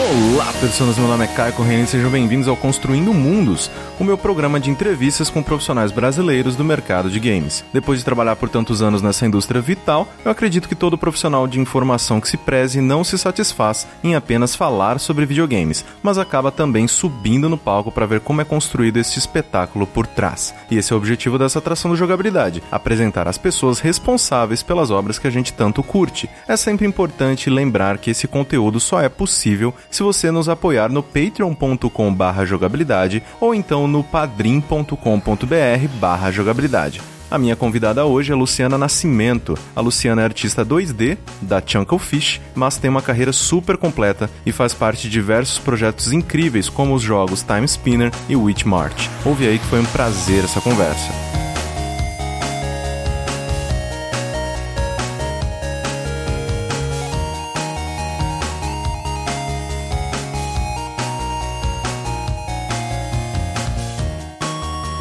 Olá, pessoas, meu nome é Caio Correia e sejam bem-vindos ao Construindo Mundos, o meu programa de entrevistas com profissionais brasileiros do mercado de games. Depois de trabalhar por tantos anos nessa indústria vital, eu acredito que todo profissional de informação que se preze não se satisfaz em apenas falar sobre videogames, mas acaba também subindo no palco para ver como é construído este espetáculo por trás. E esse é o objetivo dessa atração da jogabilidade: apresentar as pessoas responsáveis pelas obras que a gente tanto curte. É sempre importante lembrar que esse conteúdo só é possível se você nos apoiar no patreon.com/jogabilidade ou então no padrim.com.br/jogabilidade. A minha convidada hoje é Luciana Nascimento. A Luciana é artista 2D da Chunklefish, mas tem uma carreira super completa e faz parte de diversos projetos incríveis como os jogos Time Spinner e Witch March. Ouve aí que foi um prazer essa conversa.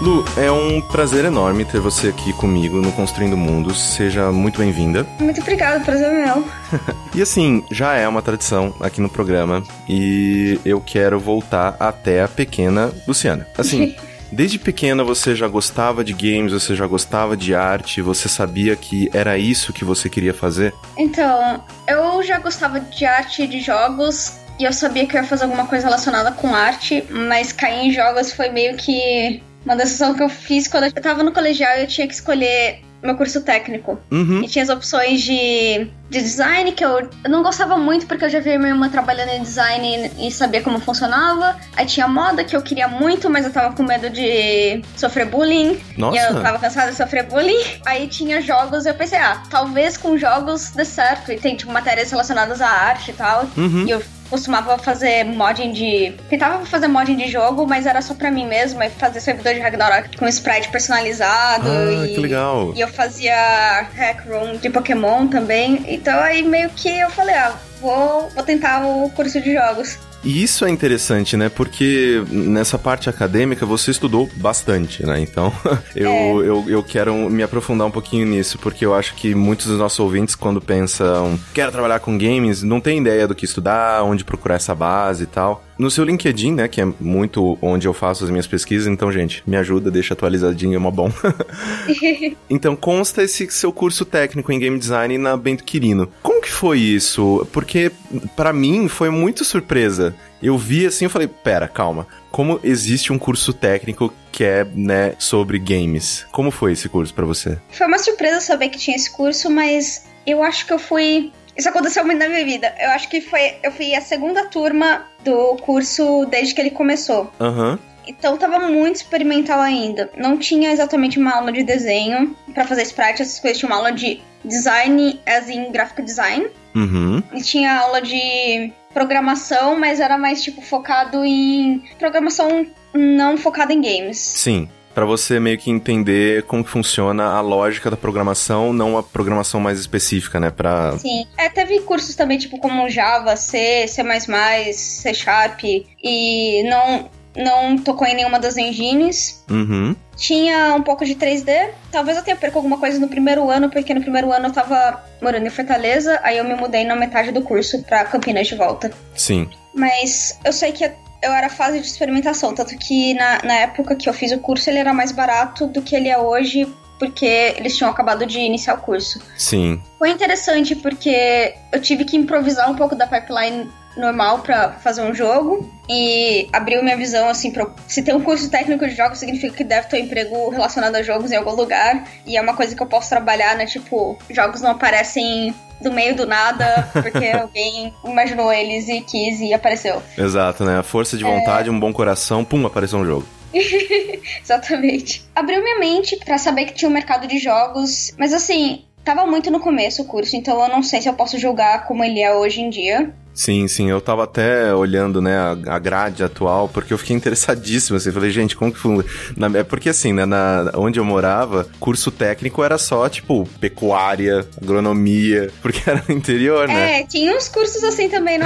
Lu, é um prazer enorme ter você aqui comigo no Construindo Mundos. Seja muito bem-vinda. Muito obrigada, prazer é meu. e assim, já é uma tradição aqui no programa e eu quero voltar até a pequena Luciana. Assim, desde pequena você já gostava de games, você já gostava de arte, você sabia que era isso que você queria fazer? Então, eu já gostava de arte e de jogos. E eu sabia que eu ia fazer alguma coisa relacionada com arte, mas cair em jogos foi meio que uma decisão que eu fiz quando eu tava no colegial e eu tinha que escolher meu curso técnico. Uhum. E tinha as opções de, de design, que eu, eu não gostava muito porque eu já vi minha irmã trabalhando em design e, e sabia como funcionava. Aí tinha moda, que eu queria muito, mas eu tava com medo de sofrer bullying. Nossa. E eu tava cansada de sofrer bullying. Aí tinha jogos e eu pensei, ah, talvez com jogos dê certo. E tem, tipo, matérias relacionadas à arte e tal. Uhum. E eu costumava fazer modding de. Tentava fazer modding de jogo, mas era só pra mim mesmo. E fazer servidor de Ragnarok com sprite personalizado. Ah, e, que legal. E eu fazia hack room de Pokémon também. Então aí meio que eu falei, ah, vou, vou tentar o curso de jogos. E isso é interessante, né? Porque nessa parte acadêmica você estudou bastante, né? Então eu, É. eu, eu quero me aprofundar um pouquinho nisso, porque eu acho que muitos dos nossos ouvintes, quando pensam quero trabalhar com games, não tem ideia do que estudar, onde procurar essa base e tal. No seu LinkedIn, né, que é muito onde eu faço as minhas pesquisas, então, gente, me ajuda, deixa atualizadinho, é uma bom. então, consta esse seu curso técnico em game design na Bento Quirino. Como que foi isso? Porque, pra mim, foi muito surpresa. Eu vi assim e falei, pera, calma. Como existe um curso técnico que é, né, sobre games? Como foi esse curso pra você? Foi uma surpresa saber que tinha esse curso, mas eu acho que eu fui. Isso aconteceu muito na minha vida. Eu acho que foi. Eu fui a segunda turma do curso desde que ele começou. Aham. Então tava muito experimental ainda. Não tinha exatamente uma aula de desenho pra fazer sprite, essas coisas. Tinha uma aula de design, as em graphic design. Uhum. E tinha aula de programação, mas era mais tipo focado em programação não focada em games. Sim. Pra você meio que entender como que funciona a lógica da programação, não a programação mais específica, né? Pra. Sim. É, teve cursos também, tipo, como Java, C, C++, C Sharp, e não, não tocou em nenhuma das engines. Uhum. Tinha um pouco de 3D. Talvez eu tenha perco alguma coisa no primeiro ano, porque no primeiro ano eu tava morando em Fortaleza, aí eu me mudei na metade do curso pra Campinas de volta. Sim. Mas eu sei que eu era fase de experimentação, tanto que na, na época que eu fiz o curso ele era mais barato do que ele é hoje, porque eles tinham acabado de iniciar o curso. Sim. Foi interessante porque eu tive que improvisar um pouco da pipeline normal pra fazer um jogo e abriu minha visão assim pra, se tem um curso técnico de jogos significa que deve ter um emprego relacionado a jogos em algum lugar e é uma coisa que eu posso trabalhar, né? Tipo, jogos não aparecem do meio do nada porque alguém imaginou eles e quis e apareceu. Exato, né? A força de vontade, um bom coração, pum, apareceu um jogo. Exatamente. Abriu minha mente pra saber que tinha um mercado de jogos, mas assim, tava muito no começo o curso, então eu não sei se eu posso julgar como ele é hoje em dia. Sim, sim, eu tava até olhando, né, a, grade atual, porque eu fiquei interessadíssimo, assim, falei, gente, como que funciona? Na- É porque, assim, né, na, onde eu morava, curso técnico era só, tipo, pecuária, agronomia, porque era no interior, né? É, tinha uns cursos assim também no,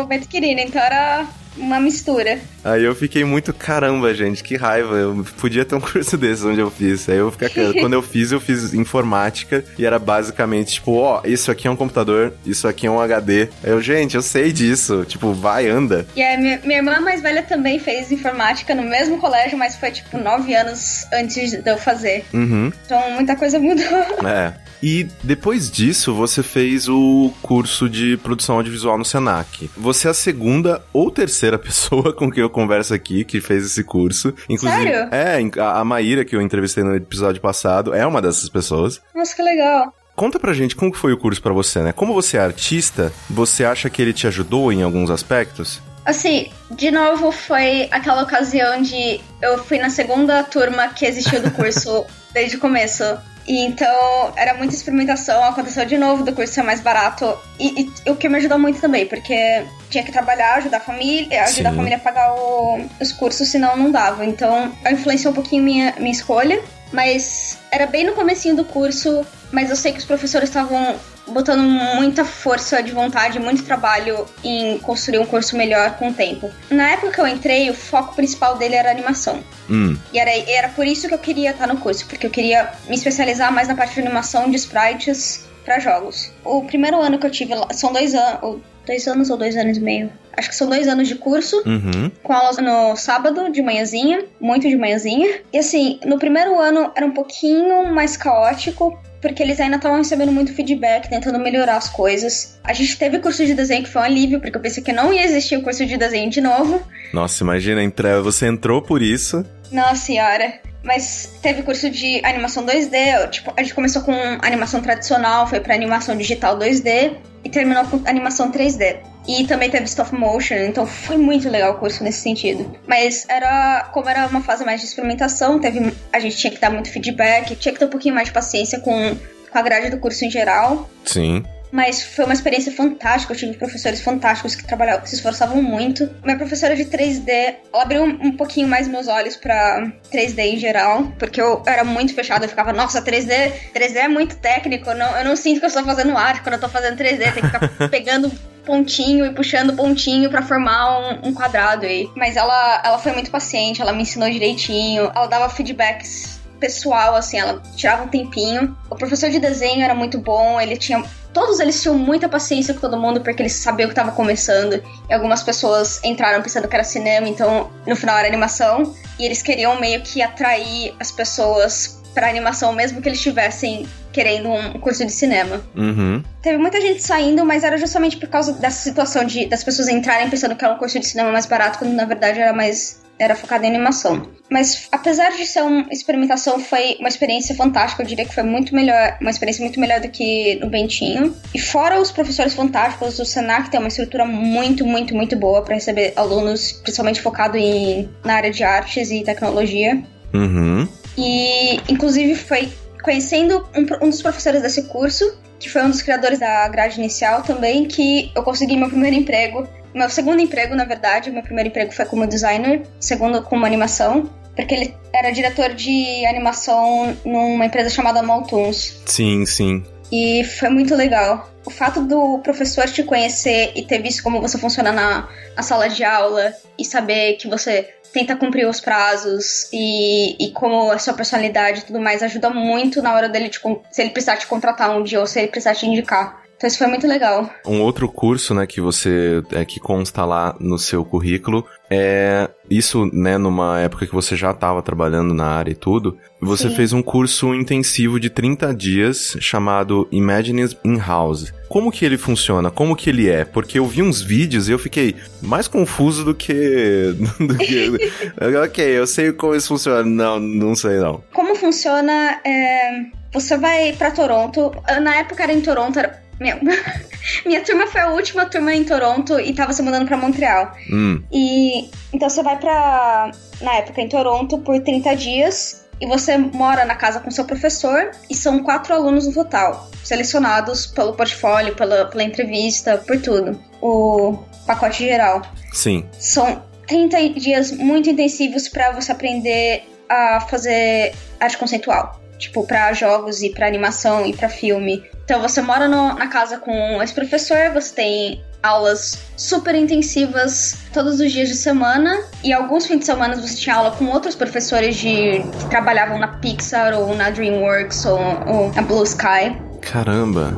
no Bento Quirino, então era uma mistura. Aí eu fiquei muito, caramba, gente, que raiva. Eu podia ter um curso desse onde eu fiz. Aí eu fiquei, quando eu fiz, eu fiz informática e era basicamente tipo, ó, oh, isso aqui é um computador, isso aqui é um HD. Aí eu, gente, eu sei disso. Tipo, vai, anda. E a minha, minha irmã mais velha também fez informática no mesmo colégio, mas foi tipo nove anos antes de eu fazer. Uhum. Então muita coisa mudou. É. E depois disso, você fez o curso de produção audiovisual no Senac. Você é a segunda ou terceira pessoa com quem eu converso aqui que fez esse curso. Inclusive, Sério? É, a Maíra, que eu entrevistei no episódio passado, é uma dessas pessoas. Nossa, que legal. Conta pra gente como foi o curso para você, né? Como você é artista, você acha que ele te ajudou em alguns aspectos? Assim, de novo, foi aquela ocasião de eu fui na segunda turma que existiu do curso desde o começo. E então era muita experimentação, aconteceu de novo do curso ser mais barato. E, e o que me ajudou muito também, porque tinha que trabalhar, ajudar a família, ajudar Sim. a família a pagar o, os cursos, senão não dava. Então influenciou um pouquinho minha, minha escolha. Mas era bem no comecinho do curso, mas eu sei que os professores estavam botando muita força de vontade, muito trabalho em construir um curso melhor com o tempo. Na época que eu entrei, o foco principal dele era animação. Hum. E era, era por isso que eu queria estar no curso, porque eu queria me especializar mais na parte de animação de sprites para jogos. O primeiro ano que eu tive lá, são dois anos, dois anos ou dois anos e meio. Acho que são dois anos de curso, uhum. com aulas no sábado, de manhãzinha, muito de manhãzinha. E assim, no primeiro ano era um pouquinho mais caótico, porque eles ainda estavam recebendo muito feedback, tentando melhorar as coisas. A gente teve curso de desenho que foi um alívio, porque eu pensei que não ia existir o curso de desenho de novo. Nossa, imagina, você entrou por isso. Nossa senhora. Mas teve curso de animação 2D, tipo, a gente começou com animação tradicional, foi para animação digital 2D e terminou com animação 3D. E também teve stop motion, então foi muito legal o curso nesse sentido. Mas era, como era uma fase mais de experimentação, teve, a gente tinha que dar muito feedback, tinha que ter um pouquinho mais de paciência com, com a grade do curso em geral. Sim. Mas foi uma experiência fantástica. Eu tive professores fantásticos que trabalhavam, que se esforçavam muito. Minha professora de 3D, ela abriu um, pouquinho mais meus olhos para 3D em geral, porque eu era muito fechada. Eu ficava, nossa, 3D, 3D é muito técnico. Não, eu não sinto que eu estou fazendo arte quando eu tô fazendo 3D. Tem que ficar pegando pontinho e puxando pontinho para formar um, um, quadrado aí. Mas ela, ela foi muito paciente, ela me ensinou direitinho, ela dava feedbacks pessoal, assim, ela tirava um tempinho. O professor de desenho era muito bom, ele tinha todos eles tinham muita paciência com todo mundo porque eles sabiam que estava começando. E algumas pessoas entraram pensando que era cinema, então no final era animação. E eles queriam meio que atrair as pessoas para animação, mesmo que eles estivessem querendo um curso de cinema. Uhum. Teve muita gente saindo, mas era justamente por causa dessa situação de das pessoas entrarem pensando que era um curso de cinema mais barato, quando na verdade era mais era focada em animação. Mas apesar de ser uma experimentação, foi uma experiência fantástica. Eu diria que foi muito melhor, uma experiência muito melhor do que no Bentinho. E fora os professores fantásticos, o Senac tem uma estrutura muito, muito, muito boa para receber alunos, principalmente focado em, na área de artes e tecnologia. Uhum. E inclusive foi conhecendo um, um dos professores desse curso que foi um dos criadores da grade inicial também, que eu consegui meu primeiro emprego meu segundo emprego, na verdade, meu primeiro emprego foi como designer, segundo como animação, porque ele era diretor de animação numa empresa chamada Maltoons. Sim, sim. E foi muito legal. O fato do professor te conhecer e ter visto como você funciona na, na sala de aula e saber que você tenta cumprir os prazos e, e como a sua personalidade e tudo mais ajuda muito na hora dele te, se ele precisar te contratar um dia ou se ele precisar te indicar. Então isso foi muito legal. Um outro curso, né, que você é que consta lá no seu currículo é isso, né, numa época que você já estava trabalhando na área e tudo. Você Sim. fez um curso intensivo de 30 dias chamado Imagines in House. Como que ele funciona? Como que ele é? Porque eu vi uns vídeos e eu fiquei mais confuso do que. do que... ok, eu sei como isso funciona. Não, não sei não. Como funciona? É... Você vai para Toronto. Na época era em Toronto, era meu, minha turma foi a última turma em Toronto e tava se mudando para Montreal. Hum. E então você vai pra. Na época em Toronto por 30 dias e você mora na casa com seu professor e são quatro alunos no total, selecionados pelo portfólio, pela, pela entrevista, por tudo. O pacote geral. Sim. São 30 dias muito intensivos para você aprender a fazer arte conceitual tipo, para jogos e para animação e para filme. Então você mora no, na casa com esse professor, você tem aulas super intensivas todos os dias de semana e alguns fins de semana você tinha aula com outros professores de que trabalhavam na Pixar ou na DreamWorks ou, ou na Blue Sky. Caramba.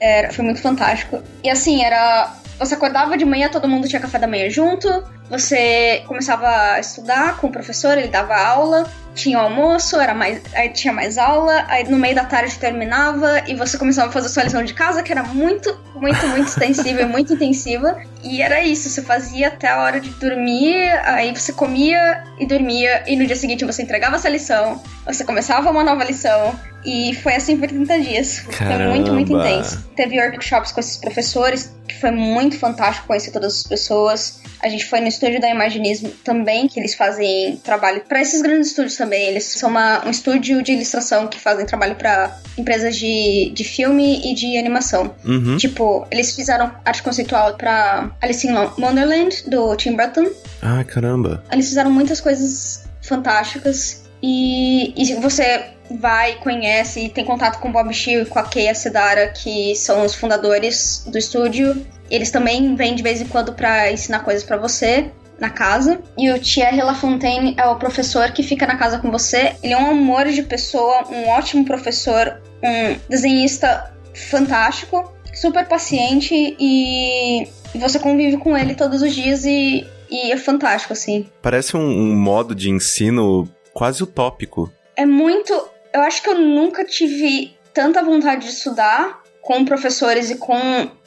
Era, foi muito fantástico. E assim, era você acordava de manhã, todo mundo tinha café da manhã junto, você começava a estudar com o professor, ele dava aula, tinha almoço, era mais, aí tinha mais aula, aí no meio da tarde terminava e você começava a fazer sua lição de casa, que era muito, muito, muito extensiva e muito intensiva. E era isso, você fazia até a hora de dormir, aí você comia e dormia, e no dia seguinte você entregava essa lição, você começava uma nova lição, e foi assim por 30 dias. Caramba. Foi muito, muito intenso. Teve workshops com esses professores, que foi muito fantástico conhecer todas as pessoas. A gente foi no estúdio da Imaginismo também, que eles fazem trabalho para esses grandes estúdios também. Eles são uma, um estúdio de ilustração que fazem trabalho para empresas de, de filme e de animação. Uhum. Tipo, eles fizeram arte conceitual para Alice in Wonderland, do Tim Burton. Ah, caramba. Eles fizeram muitas coisas fantásticas. E, e você vai, conhece e tem contato com o Bob Shield e com a Keia Sedara, que são os fundadores do estúdio. Eles também vêm de vez em quando para ensinar coisas para você na casa. E o Thierry Lafontaine é o professor que fica na casa com você. Ele é um amor de pessoa, um ótimo professor, um desenhista fantástico, super paciente e você convive com ele todos os dias e, e é fantástico, assim. Parece um, um modo de ensino quase utópico. É muito. Eu acho que eu nunca tive tanta vontade de estudar com professores e com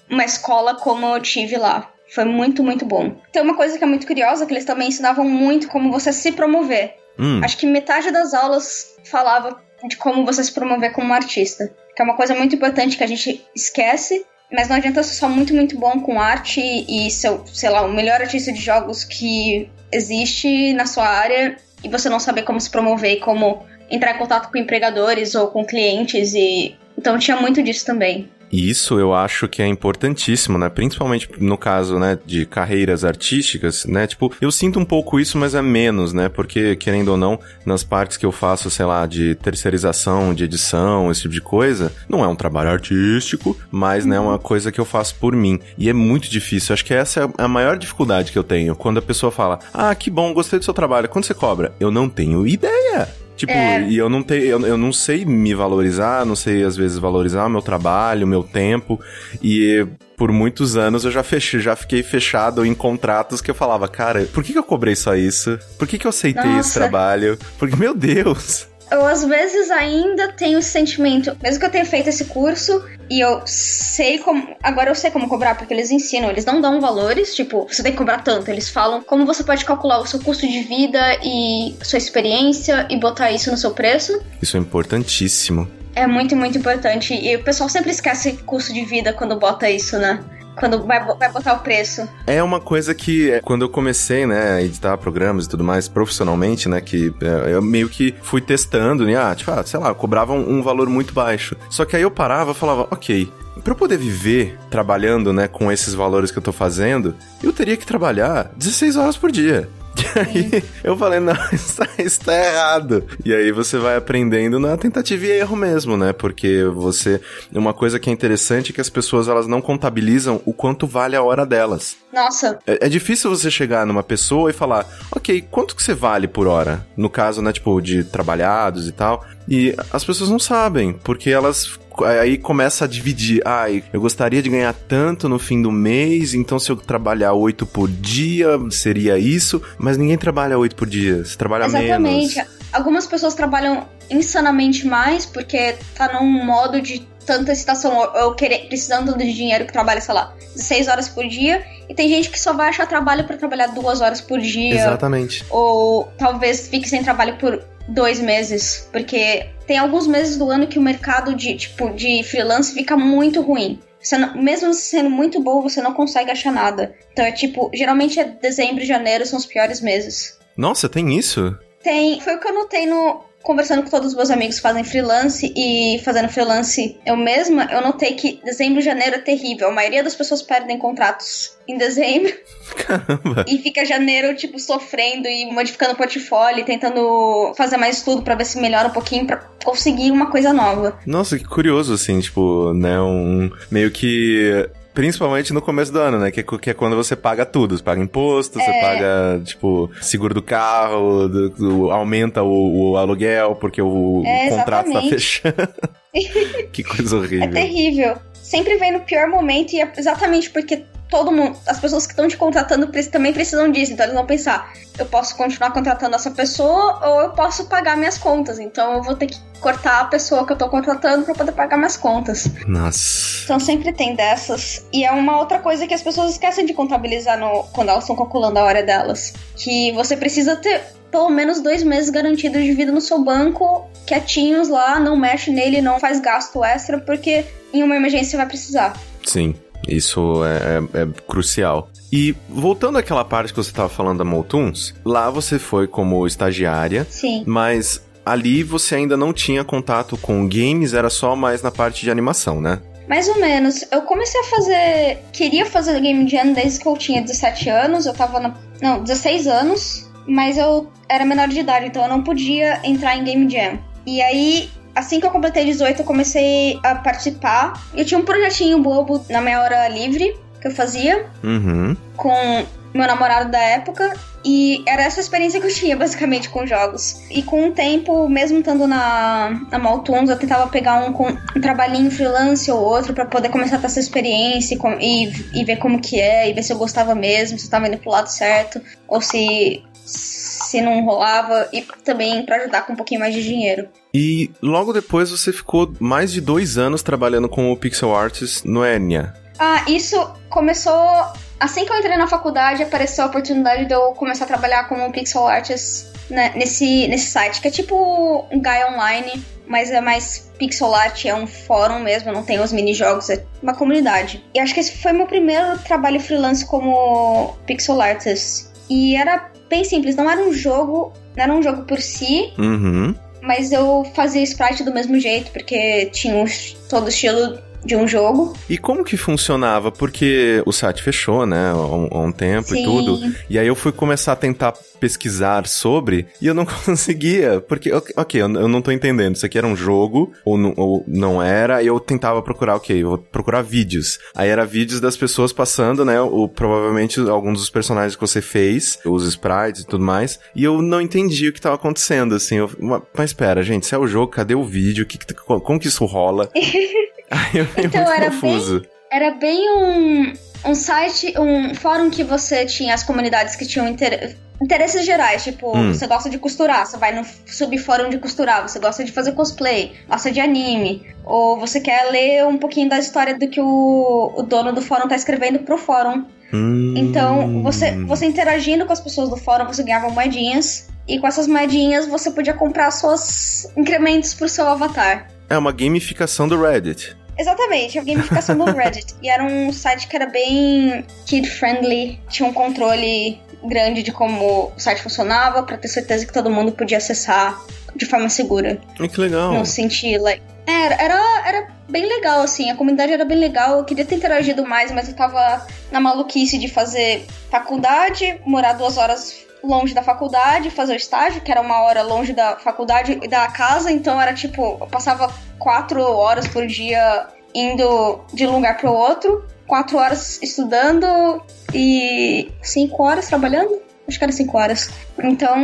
uma escola como eu tive lá. Foi muito, muito bom. Tem uma coisa que é muito curiosa, que eles também ensinavam muito como você se promover. Hum. Acho que metade das aulas falava de como você se promover como artista. Que é uma coisa muito importante que a gente esquece, mas não adianta ser só muito, muito bom com arte e ser, sei lá, o melhor artista de jogos que existe na sua área e você não saber como se promover e como entrar em contato com empregadores ou com clientes e então tinha muito disso também. Isso eu acho que é importantíssimo, né? Principalmente no caso, né, de carreiras artísticas, né? Tipo, eu sinto um pouco isso, mas é menos, né? Porque, querendo ou não, nas partes que eu faço, sei lá, de terceirização, de edição, esse tipo de coisa, não é um trabalho artístico, mas, né, é uma coisa que eu faço por mim. E é muito difícil. Acho que essa é a maior dificuldade que eu tenho. Quando a pessoa fala, ah, que bom, gostei do seu trabalho, quanto você cobra? Eu não tenho ideia. Tipo, É. e eu não tenho, eu, eu não sei me valorizar, não sei às vezes valorizar o meu trabalho, o meu tempo. E por muitos anos eu já fechei, já fiquei fechado em contratos que eu falava, cara, por que, que eu cobrei só isso? Por que, que eu aceitei esse Nossa. trabalho? Porque, meu Deus! Eu às vezes ainda tenho esse sentimento, mesmo que eu tenha feito esse curso e eu sei como. Agora eu sei como cobrar, porque eles ensinam, eles não dão valores, tipo, você tem que cobrar tanto. Eles falam como você pode calcular o seu custo de vida e sua experiência e botar isso no seu preço. Isso é importantíssimo. É muito, muito importante. E o pessoal sempre esquece custo de vida quando bota isso, né? Quando vai, vai botar o preço. É uma coisa que, é, quando eu comecei, né, a editar programas e tudo mais profissionalmente, né, que é, eu meio que fui testando, né, ah, tipo, ah, sei lá, cobrava um, um valor muito baixo. Só que aí eu parava e falava, ok, pra eu poder viver trabalhando, né, com esses valores que eu tô fazendo, eu teria que trabalhar 16 horas por dia. E aí eu falei, não, isso isso tá errado. E aí você vai aprendendo na tentativa e erro mesmo, né? Porque você. Uma coisa que é interessante é que as pessoas elas não contabilizam o quanto vale a hora delas. Nossa, É, é difícil você chegar numa pessoa e falar, ok, quanto que você vale por hora? No caso, né, tipo, de trabalhados e tal. E as pessoas não sabem, porque elas aí começa a dividir. Ai, eu gostaria de ganhar tanto no fim do mês, então se eu trabalhar oito por dia, seria isso. Mas ninguém trabalha oito por dia, você trabalha exatamente. menos. Algumas pessoas trabalham insanamente mais porque tá num modo de tanta excitação ou, querer, precisando de dinheiro que trabalha, sei lá, 16 horas por dia. E tem gente que só vai achar trabalho pra trabalhar duas horas por dia. Exatamente. Ou talvez fique sem trabalho por dois meses. Porque tem alguns meses do ano que o mercado de, tipo, de freelance fica muito ruim. Você não- mesmo sendo muito bom, você não consegue achar nada. Então é tipo, geralmente é dezembro e janeiro são os piores meses. Nossa, tem isso? Tem. Foi o que eu notei no. Conversando com todos os meus amigos que fazem freelance e fazendo freelance eu mesma, eu notei que dezembro e janeiro é terrível. A maioria das pessoas perdem contratos em dezembro Caramba. e fica janeiro, tipo, sofrendo e modificando o portfólio, tentando fazer mais estudo pra ver se melhora um pouquinho pra conseguir uma coisa nova. Nossa, que curioso, assim, tipo, né, um... Meio que... Principalmente no começo do ano, né? Que, que é quando você paga tudo. Você paga imposto, é... você paga, tipo, seguro do carro, do, do, aumenta o, o, aluguel porque o, é, o contrato tá fechando. que coisa horrível. É terrível. Sempre vem no pior momento e é exatamente porque todo mundo, as pessoas que estão te contratando também precisam disso. Então eles vão pensar: eu posso continuar contratando essa pessoa ou eu posso pagar minhas contas. Então eu vou ter que cortar a pessoa que eu tô contratando para poder pagar minhas contas. Nossa. Então sempre tem dessas. E é uma outra coisa que as pessoas esquecem de contabilizar no, quando elas estão calculando a hora delas. Que você precisa ter pelo menos dois meses garantidos de vida no seu banco, quietinhos lá, não mexe nele, não faz gasto extra, porque em uma emergência você vai precisar. Sim. Isso é, é, é crucial. E voltando àquela parte que você estava falando da Moltuns, lá você foi como estagiária. Sim. Mas ali você ainda não tinha contato com games, era só mais na parte de animação, né? Mais ou menos. Eu comecei a fazer. Queria fazer Game Jam desde que eu tinha 17 anos. Eu tava na. Não, 16 anos. Mas eu era menor de idade, então eu não podia entrar em Game Jam. E aí assim que eu completei 18, eu comecei a participar. Eu tinha um projetinho bobo na minha hora livre que eu fazia uhum. com meu namorado da época. E era essa experiência que eu tinha, basicamente, com jogos. E com o tempo, mesmo estando na, na Maltunes, eu tentava pegar um, um trabalhinho freelance ou outro para poder começar a ter essa experiência e, e, e, ver como que é, e ver se eu gostava mesmo, se eu tava indo pro lado certo, ou se se não rolava e também para ajudar com um pouquinho mais de dinheiro. E logo depois você ficou mais de dois anos trabalhando como pixel artist no Enya. Ah, isso começou assim que eu entrei na faculdade, apareceu a oportunidade de eu começar a trabalhar como pixel artist né, nesse, nesse site, que é tipo um guy online, mas é mais pixel art, é um fórum mesmo, não tem os mini-jogos, é uma comunidade. E acho que esse foi meu primeiro trabalho freelance como pixel artist. E era bem simples, não era um jogo, não era um jogo por si. Uhum. Mas eu fazia sprite do mesmo jeito, porque tinha um, todo o estilo de um jogo. E como que funcionava? Porque o site fechou, né, há um, há um tempo Sim. e tudo. E aí eu fui começar a tentar pesquisar sobre e eu não conseguia, porque, ok, eu, eu não tô entendendo, isso aqui era um jogo ou, não, ou não era, e eu tentava procurar, ok, eu vou procurar vídeos. Aí era vídeos das pessoas passando, né, o, provavelmente alguns dos personagens que você fez, os sprites e tudo mais, e eu não entendi o que tava acontecendo, assim, eu, mas espera, gente, se é o jogo, cadê o vídeo? Que, como que isso rola? Então, era confuso. Bem, era bem um, um site, um fórum que você tinha as comunidades que tinham inter, interesses gerais, tipo, hum. você gosta de costurar, você vai no subfórum de costurar, você gosta de fazer cosplay, gosta de anime, ou você quer ler um pouquinho da história do que o, o dono do fórum tá escrevendo pro fórum. Hum. Então, você, você interagindo com as pessoas do fórum, você ganhava moedinhas, e com essas moedinhas você podia comprar seus incrementos pro seu avatar. É uma gamificação do Reddit. Exatamente, a gamificação do Reddit. E era um site que era bem kid-friendly, tinha um controle grande de como o site funcionava, para ter certeza que todo mundo podia acessar de forma segura. Ai, que legal. Não sentir, like... Era, era, era bem legal, assim, a comunidade era bem legal, eu queria ter interagido mais, mas eu tava na maluquice de fazer faculdade, morar duas horas longe da faculdade, fazer o estágio, que era uma hora longe da faculdade e da casa, então era tipo, eu passava quatro horas por dia indo de um lugar para o outro, quatro horas estudando e cinco horas trabalhando. Acho que era cinco horas. Então,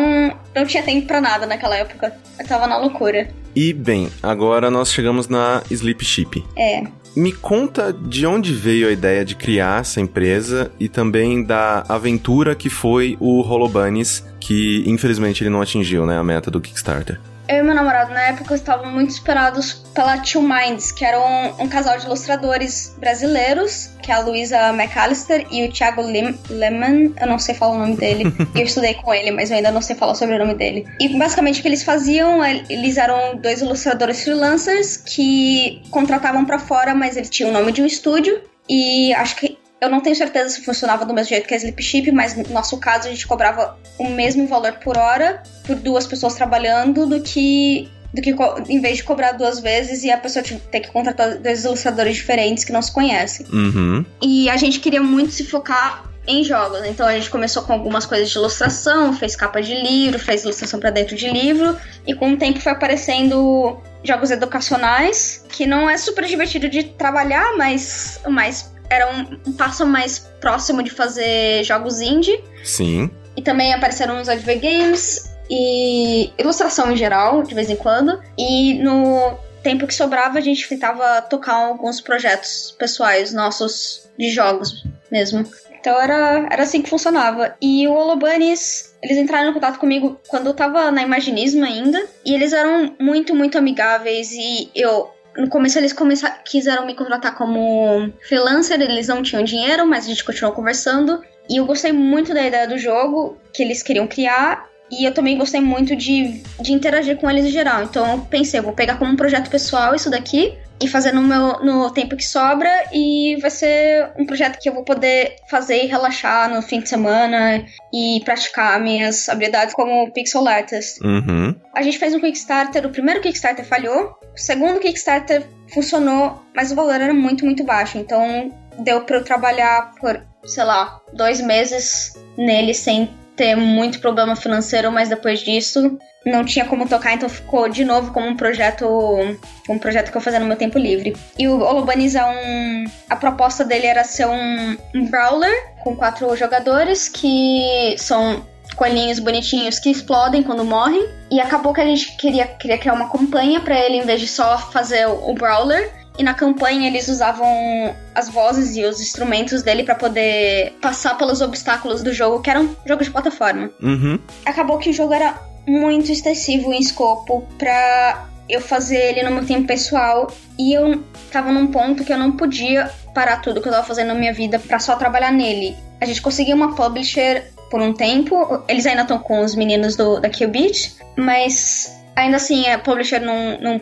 não tinha tempo para nada naquela época. Eu tava na loucura. E bem, agora nós chegamos na Sleep Chip. É. Me conta de onde veio a ideia de criar essa empresa e também da aventura que foi o Holobunnies, que infelizmente ele não atingiu, né, a meta do Kickstarter eu e meu namorado na época estavam muito esperados pela Two Minds, que era um, um casal de ilustradores brasileiros, que é a Luisa McAllister e o Thiago Lehman, eu não sei falar o nome dele. eu estudei com ele, mas eu ainda não sei falar sobre o nome dele. E basicamente o que eles faziam, eles eram dois ilustradores freelancers que contratavam para fora, mas eles tinham o nome de um estúdio. E acho que eu não tenho certeza se funcionava do mesmo jeito que a Sleep Chip, mas no nosso caso a gente cobrava o mesmo valor por hora por duas pessoas trabalhando do que do que em vez de cobrar duas vezes e a pessoa ter que contratar dois ilustradores diferentes que não se conhecem. Uhum. E a gente queria muito se focar em jogos. Então a gente começou com algumas coisas de ilustração, fez capa de livro, fez ilustração para dentro de livro, e com o tempo foi aparecendo jogos educacionais, que não é super divertido de trabalhar, mas, mas era um, um passo mais próximo de fazer jogos indie. Sim. E também apareceram uns AV Games e ilustração em geral, de vez em quando. E no tempo que sobrava, a gente tentava tocar alguns projetos pessoais nossos de jogos mesmo. Então era, era assim que funcionava. E o Holobanes, eles entraram em contato comigo quando eu tava na Imaginismo ainda. E eles eram muito, muito amigáveis. E eu. No começo eles começaram, quiseram me contratar como freelancer, eles não tinham dinheiro, mas a gente continuou conversando. E eu gostei muito da ideia do jogo que eles queriam criar. E eu também gostei muito de, de interagir com eles em geral. Então eu pensei, vou pegar como um projeto pessoal isso daqui e fazer no meu no tempo que sobra e vai ser um projeto que eu vou poder fazer e relaxar no fim de semana e praticar minhas habilidades como pixel artist. Uhum. A gente fez um Kickstarter, o primeiro Kickstarter falhou, o segundo Kickstarter funcionou, mas o valor era muito, muito baixo, então deu para eu trabalhar por, sei lá, dois meses nele sem ter muito problema financeiro, mas depois disso não tinha como tocar, então ficou de novo como um projeto, um projeto que eu fazia no meu tempo livre. E o Olobanis é um, a proposta dele era ser um, um brawler com quatro jogadores que são coelhinhos bonitinhos que explodem quando morrem. E acabou que a gente queria, queria criar uma campanha para ele em vez de só fazer o, o brawler. E na campanha eles usavam as vozes e os instrumentos dele para poder passar pelos obstáculos do jogo, que era um jogo de plataforma. Uhum. Acabou que o jogo era muito excessivo em escopo pra eu fazer ele no meu tempo pessoal. E eu tava num ponto que eu não podia parar tudo que eu tava fazendo na minha vida para só trabalhar nele. A gente conseguiu uma publisher por um tempo, eles ainda estão com os meninos do, da Qbit, mas ainda assim a publisher não, não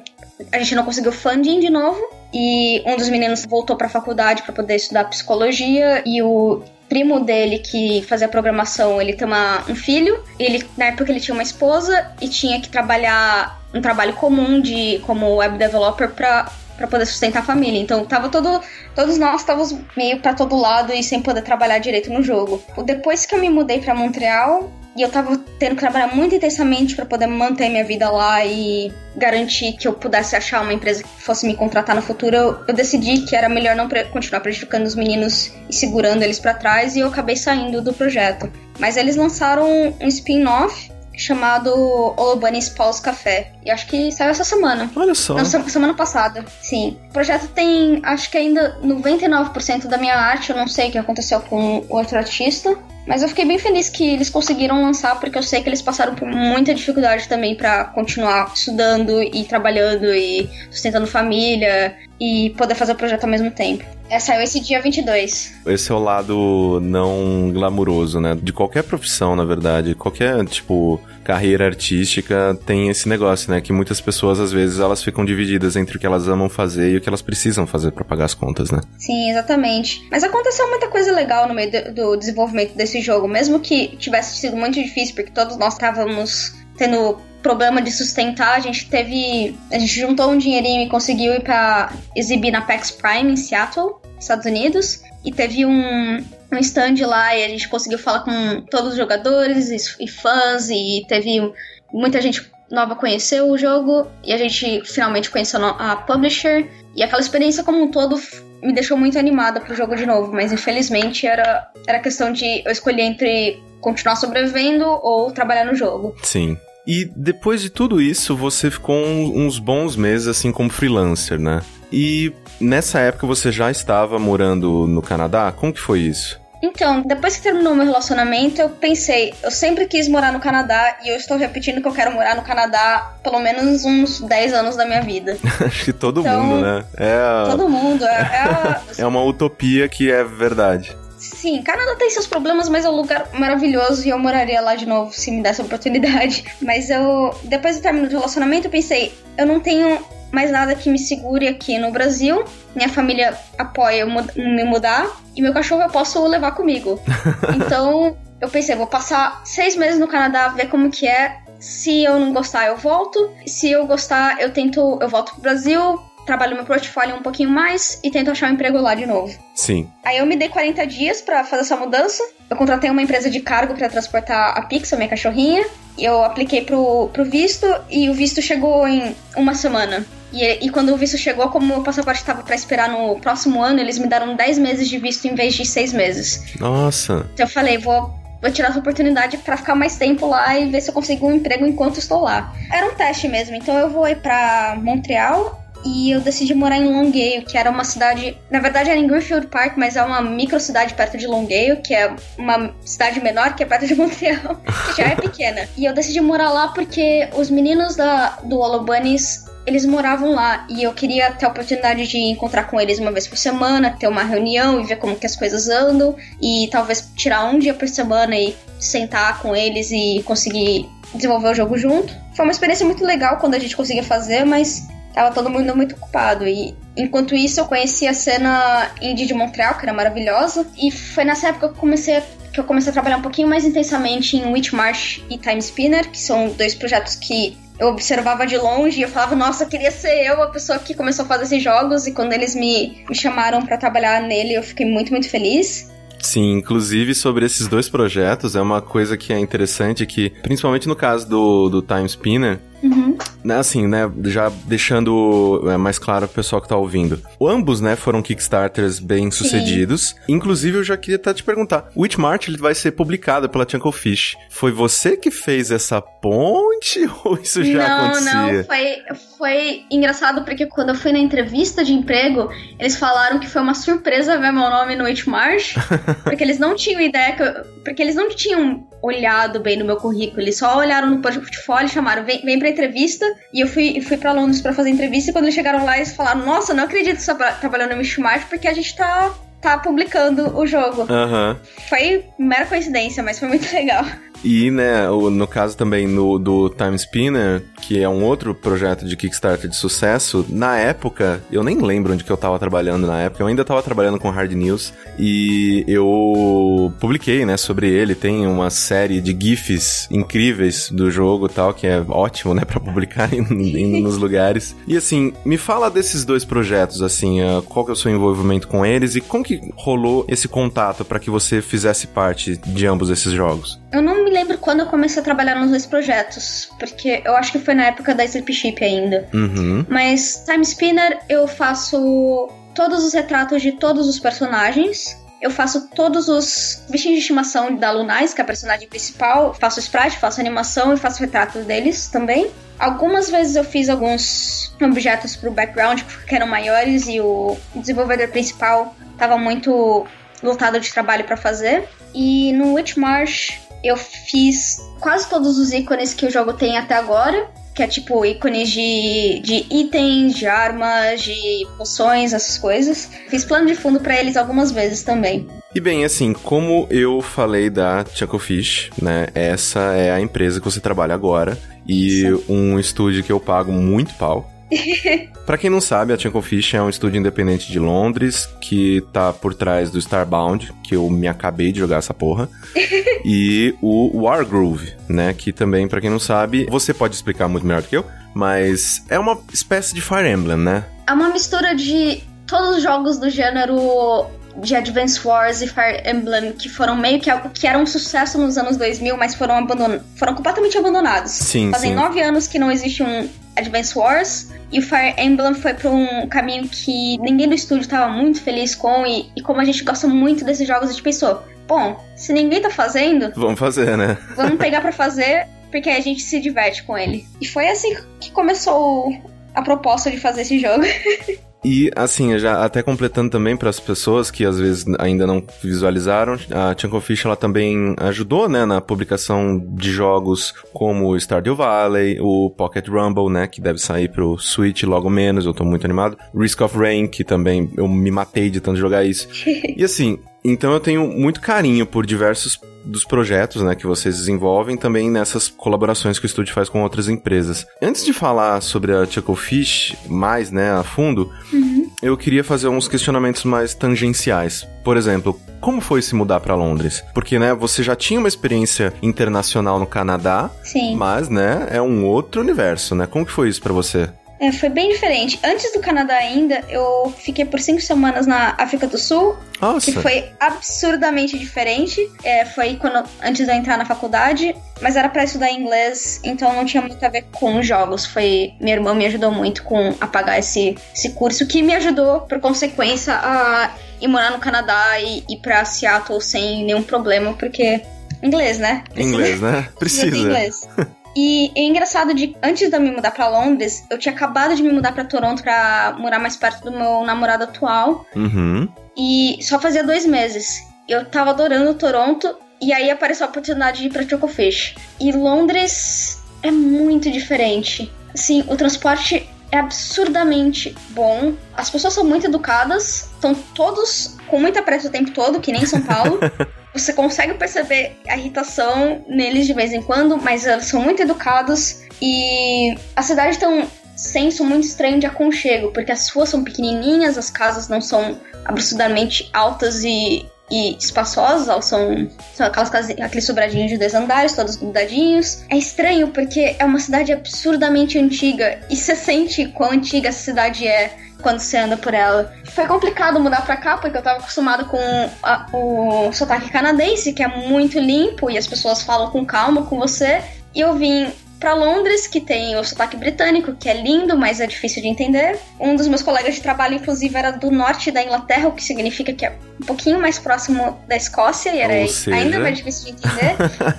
a gente não conseguiu funding de novo. E um dos meninos voltou para a faculdade para poder estudar psicologia e o primo dele que fazia programação, ele tem uma, um filho, ele na época ele tinha uma esposa e tinha que trabalhar um trabalho comum de como web developer para para poder sustentar a família. Então tava todo todos nós estávamos meio para todo lado e sem poder trabalhar direito no jogo. Depois que eu me mudei para Montreal, e eu tava tendo que trabalhar muito intensamente para poder manter minha vida lá e garantir que eu pudesse achar uma empresa que fosse me contratar no futuro. Eu, eu decidi que era melhor não pre continuar prejudicando os meninos e segurando eles para trás e eu acabei saindo do projeto. Mas eles lançaram um spin-off chamado Olobanis Paus Café. E acho que saiu essa semana. Olha só. Não, semana passada. Sim. O projeto tem, acho que ainda 99% da minha arte. Eu não sei o que aconteceu com o outro artista. Mas eu fiquei bem feliz que eles conseguiram lançar, porque eu sei que eles passaram por muita dificuldade também para continuar estudando e trabalhando e sustentando família e poder fazer o projeto ao mesmo tempo. É, saiu esse dia 22. Esse é o lado não glamuroso, né? De qualquer profissão, na verdade. Qualquer, tipo, carreira artística tem esse negócio, né? Que muitas pessoas, às vezes, elas ficam divididas entre o que elas amam fazer e o que elas precisam fazer para pagar as contas, né? Sim, exatamente. Mas aconteceu muita coisa legal no meio do, desenvolvimento desse jogo. Mesmo que tivesse sido muito difícil, porque todos nós estávamos tendo problema de sustentar, a gente teve. A gente juntou um dinheirinho e conseguiu ir pra exibir na PAX Prime em Seattle, Estados Unidos. E teve um, um stand lá e a gente conseguiu falar com todos os jogadores e, e fãs. E teve muita gente nova conheceu o jogo. E a gente finalmente conheceu a publisher. E aquela experiência como um todo me deixou muito animada pro jogo de novo, mas infelizmente era, era questão de eu escolher entre continuar sobrevivendo ou trabalhar no jogo. Sim. E depois de tudo isso, você ficou uns bons meses assim como freelancer, né? E nessa época você já estava morando no Canadá? Como que foi isso? Então, depois que terminou meu relacionamento, eu pensei, eu sempre quis morar no Canadá e eu estou repetindo que eu quero morar no Canadá pelo menos uns 10 anos da minha vida. Acho que todo então, mundo, né? É a... Todo mundo. É, é, a... é uma utopia que é verdade. Sim, Canadá tem seus problemas, mas é um lugar maravilhoso e eu moraria lá de novo se me desse a oportunidade. Mas eu, depois do término do relacionamento, eu pensei, eu não tenho mais nada que me segure aqui no Brasil. Minha família apoia eu me mudar e meu cachorro eu posso levar comigo. então eu pensei, vou passar seis meses no Canadá, ver como que é. Se eu não gostar, eu volto. Se eu gostar, eu tento, eu volto pro Brasil, trabalho meu portfólio um pouquinho mais e tento achar um emprego lá de novo. Sim. Aí eu me dei 40 dias para fazer essa mudança. Eu contratei uma empresa de cargo para transportar a Pixel, minha cachorrinha. E eu apliquei pro, pro visto e o visto chegou em uma semana. E, e quando o visto chegou, como o passaporte estava para esperar no próximo ano, eles me deram 10 meses de visto em vez de 6 meses. Nossa. Então eu falei, vou vou tirar essa oportunidade para ficar mais tempo lá e ver se eu consigo um emprego enquanto estou lá. Era um teste mesmo, então eu vou ir para Montreal e eu decidi morar em Longueuil, que era uma cidade, na verdade era em Greenfield Park, mas é uma micro cidade perto de Longueuil, que é uma cidade menor que é perto de Montreal, que já é pequena. E eu decidi morar lá porque os meninos da, do Holo Bunnies eles moravam lá e eu queria ter a oportunidade de encontrar com eles uma vez por semana, ter uma reunião e ver como que as coisas andam e talvez tirar um dia por semana e sentar com eles e conseguir desenvolver o jogo junto. Foi uma experiência muito legal quando a gente conseguia fazer, mas tava todo mundo muito ocupado e enquanto isso eu conheci a cena indie de Montreal, que era maravilhosa, e foi nessa época que eu comecei que eu comecei a trabalhar um pouquinho mais intensamente em Witchmarsh e Time Spinner, que são dois projetos que eu observava de longe e eu falava, nossa, queria ser eu a pessoa que começou a fazer esses jogos. E quando eles me, me chamaram para trabalhar nele, eu fiquei muito, muito feliz. Sim, inclusive sobre esses dois projetos, é uma coisa que é interessante que, principalmente no caso do, do Time Spinner, Uhum. Né, assim, né, já deixando é, mais claro pro pessoal que tá ouvindo. Ambos, né, foram Kickstarters bem sucedidos. Inclusive, eu já queria até te perguntar, o Witchmart, ele vai ser publicado pela Chunklefish. Foi você que fez essa ponte ou isso já não, acontecia? Não, foi, foi engraçado porque quando eu fui na entrevista de emprego, eles falaram que foi uma surpresa ver meu nome no Witchmart, porque eles não tinham ideia que eu, porque eles não tinham olhado bem no meu currículo, eles só olharam no portfólio e chamaram, vem, vem pra entrevista, e eu fui, fui para Londres para fazer entrevista, e quando eles chegaram lá, eles falaram, nossa, não acredito que você tá trabalhando no Mishmart, porque a gente tá, tá publicando o jogo. Aham. Foi mera coincidência, mas foi muito legal. E, né, no caso também no, do Time Spinner, que é um outro projeto de Kickstarter de sucesso, na época, eu nem lembro onde que eu tava trabalhando na época, eu ainda tava trabalhando com Hard News, e eu publiquei, né, sobre ele, tem uma série de GIFs incríveis do jogo tal, que é ótimo, né, pra publicar indo, indo nos lugares. E assim, me fala desses dois projetos, assim, ah, qual que é o seu envolvimento com eles e como que rolou esse contato para que você fizesse parte de ambos esses jogos? Eu não me lembro quando eu comecei a trabalhar nos dois projetos, porque eu acho que foi na época da Sleep Ship ainda. Uhum. Mas Time Spinner eu faço todos os retratos de todos os personagens. Eu faço todos os bichinhos de estimação da Lunais, que é a personagem principal. Faço sprite, faço animação e faço retratos deles também. Algumas vezes eu fiz alguns objetos pro background que eram maiores e o desenvolvedor principal estava muito lotado de trabalho para fazer. E no Witchmarsh eu fiz quase todos os ícones que o jogo tem até agora. Que é tipo ícones de, de itens, de armas, de poções, essas coisas. Fiz plano de fundo para eles algumas vezes também. E bem, assim, como eu falei da Chucklefish, né? Essa é a empresa que você trabalha agora. E um estúdio que eu pago muito pau. Pra quem não sabe, a Chucklefish é um estúdio independente de Londres que tá por trás do Starbound, que eu me acabei de jogar essa porra, e o Wargroove, né, que também, pra quem não sabe, você pode explicar muito melhor do que eu, mas é uma espécie de Fire Emblem, né? É uma mistura de todos os jogos do gênero de Advance Wars e Fire Emblem que foram meio que algo que era um sucesso nos anos 2000, mas foram abandon... foram completamente abandonados. Sim, Fazem sim. nove anos que não existe um Advance Wars e o Fire Emblem foi para um caminho que ninguém do estúdio estava muito feliz com e, e como a gente gosta muito desses jogos, a gente pensou, bom, se ninguém tá fazendo, Vamos fazer, né? vamos pegar pra fazer porque a gente se diverte com ele. E foi assim que começou a proposta de fazer esse jogo. E assim, já até completando também para as pessoas que às vezes ainda não visualizaram, a Chunklefish ela também ajudou, né, na publicação de jogos como o Stardew Valley, o Pocket Rumble, né, que deve sair pro Switch logo menos, eu tô muito animado. Risk of Rain, que também eu me matei de tanto jogar isso. E assim, então eu tenho muito carinho por diversos dos projetos, né, que vocês desenvolvem, também nessas colaborações que o estúdio faz com outras empresas. Antes de falar sobre a Chucklefish mais, né, a fundo, eu queria fazer uns questionamentos mais tangenciais. Por exemplo, como foi se mudar pra Londres? Porque, né, você já tinha uma experiência internacional no Canadá, Sim. mas, né, é um outro universo, né? Como que foi isso pra você? É, foi bem diferente. Antes do Canadá ainda, eu fiquei por cinco semanas na África do Sul. Nossa. Que foi absurdamente diferente. É, foi quando, antes de eu entrar na faculdade. Mas era para estudar inglês, então não tinha muito a ver com jogos. Foi. Minha irmã me ajudou muito com a pagar esse, esse curso, que me ajudou, por consequência, a ir morar no Canadá e ir pra Seattle sem nenhum problema, porque. Inglês, né? Inglês, né? Precisa. Inglês. E é engraçado de antes de eu me mudar para Londres, eu tinha acabado de me mudar para Toronto para morar mais perto do meu namorado atual. Uhum. E só fazia dois meses. Eu tava adorando Toronto e aí apareceu a oportunidade de ir pra Chocofish. E Londres é muito diferente. Assim, o transporte é absurdamente bom. As pessoas são muito educadas, estão todos com muita pressa o tempo todo, que nem São Paulo. Você consegue perceber a irritação neles de vez em quando, mas eles são muito educados e a cidade tem um senso muito estranho de aconchego, porque as ruas são pequenininhas, as casas não são absurdamente altas e, e espaçosas, são, são aquelas casas, aqueles sobradinhos de dois andares, todos grudadinhos. É estranho porque é uma cidade absurdamente antiga e você sente quão antiga essa cidade é quando você anda por ela. Foi complicado mudar pra cá, porque eu tava acostumado com a, o sotaque canadense, que é muito limpo e as pessoas falam com calma com você. E eu vim para Londres, que tem o sotaque britânico, que é lindo, mas é difícil de entender. Um dos meus colegas de trabalho, inclusive, era do norte da Inglaterra, o que significa que é um pouquinho mais próximo da Escócia, e era seja... ainda mais difícil de entender.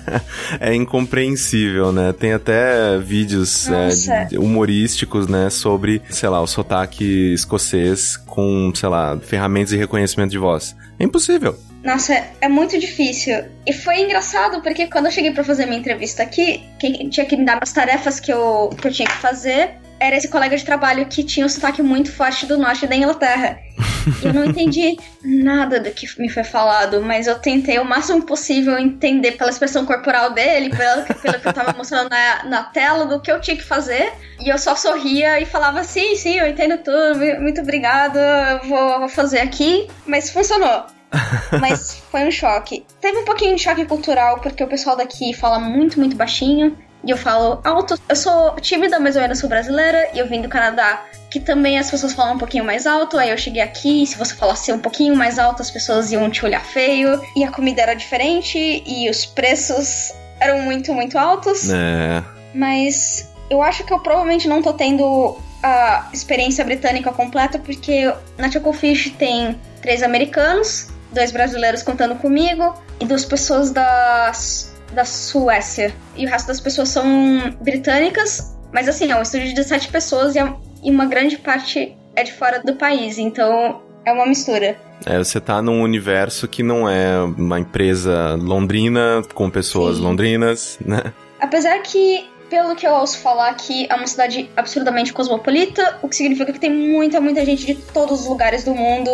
é incompreensível, né? Tem até vídeos é, humorísticos, né, sobre, sei lá, o sotaque escocês com, sei lá, ferramentas de reconhecimento de voz. É impossível. Nossa, é muito difícil. E foi engraçado porque quando eu cheguei para fazer minha entrevista aqui, quem tinha que me dar as tarefas que eu, que eu tinha que fazer era esse colega de trabalho que tinha um sotaque muito forte do norte da Inglaterra. eu não entendi nada do que me foi falado, mas eu tentei o máximo possível entender pela expressão corporal dele, pelo, pelo que eu tava mostrando na, na tela, do que eu tinha que fazer. E eu só sorria e falava: sim, sim, eu entendo tudo, muito obrigado, eu vou, vou fazer aqui. Mas funcionou. Mas foi um choque. Teve um pouquinho de choque cultural, porque o pessoal daqui fala muito, muito baixinho. E eu falo alto. Eu sou tímida, mas eu ainda sou brasileira. E eu vim do Canadá, que também as pessoas falam um pouquinho mais alto. Aí eu cheguei aqui, se você falasse um pouquinho mais alto, as pessoas iam te olhar feio. E a comida era diferente. E os preços eram muito, muito altos. É. Mas eu acho que eu provavelmente não tô tendo a experiência britânica completa, porque na Chocofish tem três americanos, dois brasileiros contando comigo e duas pessoas da, da Suécia. E o resto das pessoas são britânicas, mas assim, é um estúdio de sete pessoas e, é, e uma grande parte é de fora do país, então é uma mistura. É, você tá num universo que não é uma empresa londrina com pessoas Sim. londrinas, né? Apesar que pelo que eu ouço falar que é uma cidade absurdamente cosmopolita, o que significa que tem muita, muita gente de todos os lugares do mundo.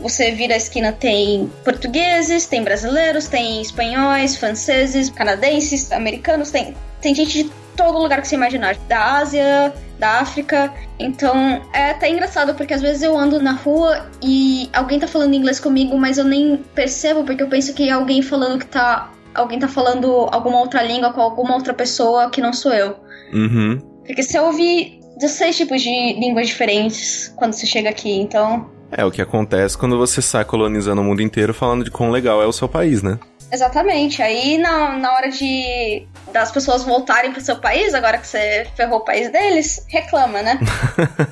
Você vira a esquina, tem portugueses, tem brasileiros, tem espanhóis, franceses, canadenses, americanos, tem, tem gente de todo lugar que você imaginar, da Ásia, da África. Então é até engraçado porque às vezes eu ando na rua e alguém tá falando inglês comigo, mas eu nem percebo porque eu penso que é alguém falando que tá. Alguém tá falando alguma outra língua com alguma outra pessoa que não sou eu. Uhum. Porque você ouve 16 tipos de línguas diferentes quando você chega aqui, então é o que acontece quando você sai colonizando o mundo inteiro falando de quão legal é o seu país, né? Exatamente. Aí na, na hora de das pessoas voltarem pro seu país, agora que você ferrou o país deles, reclama, né?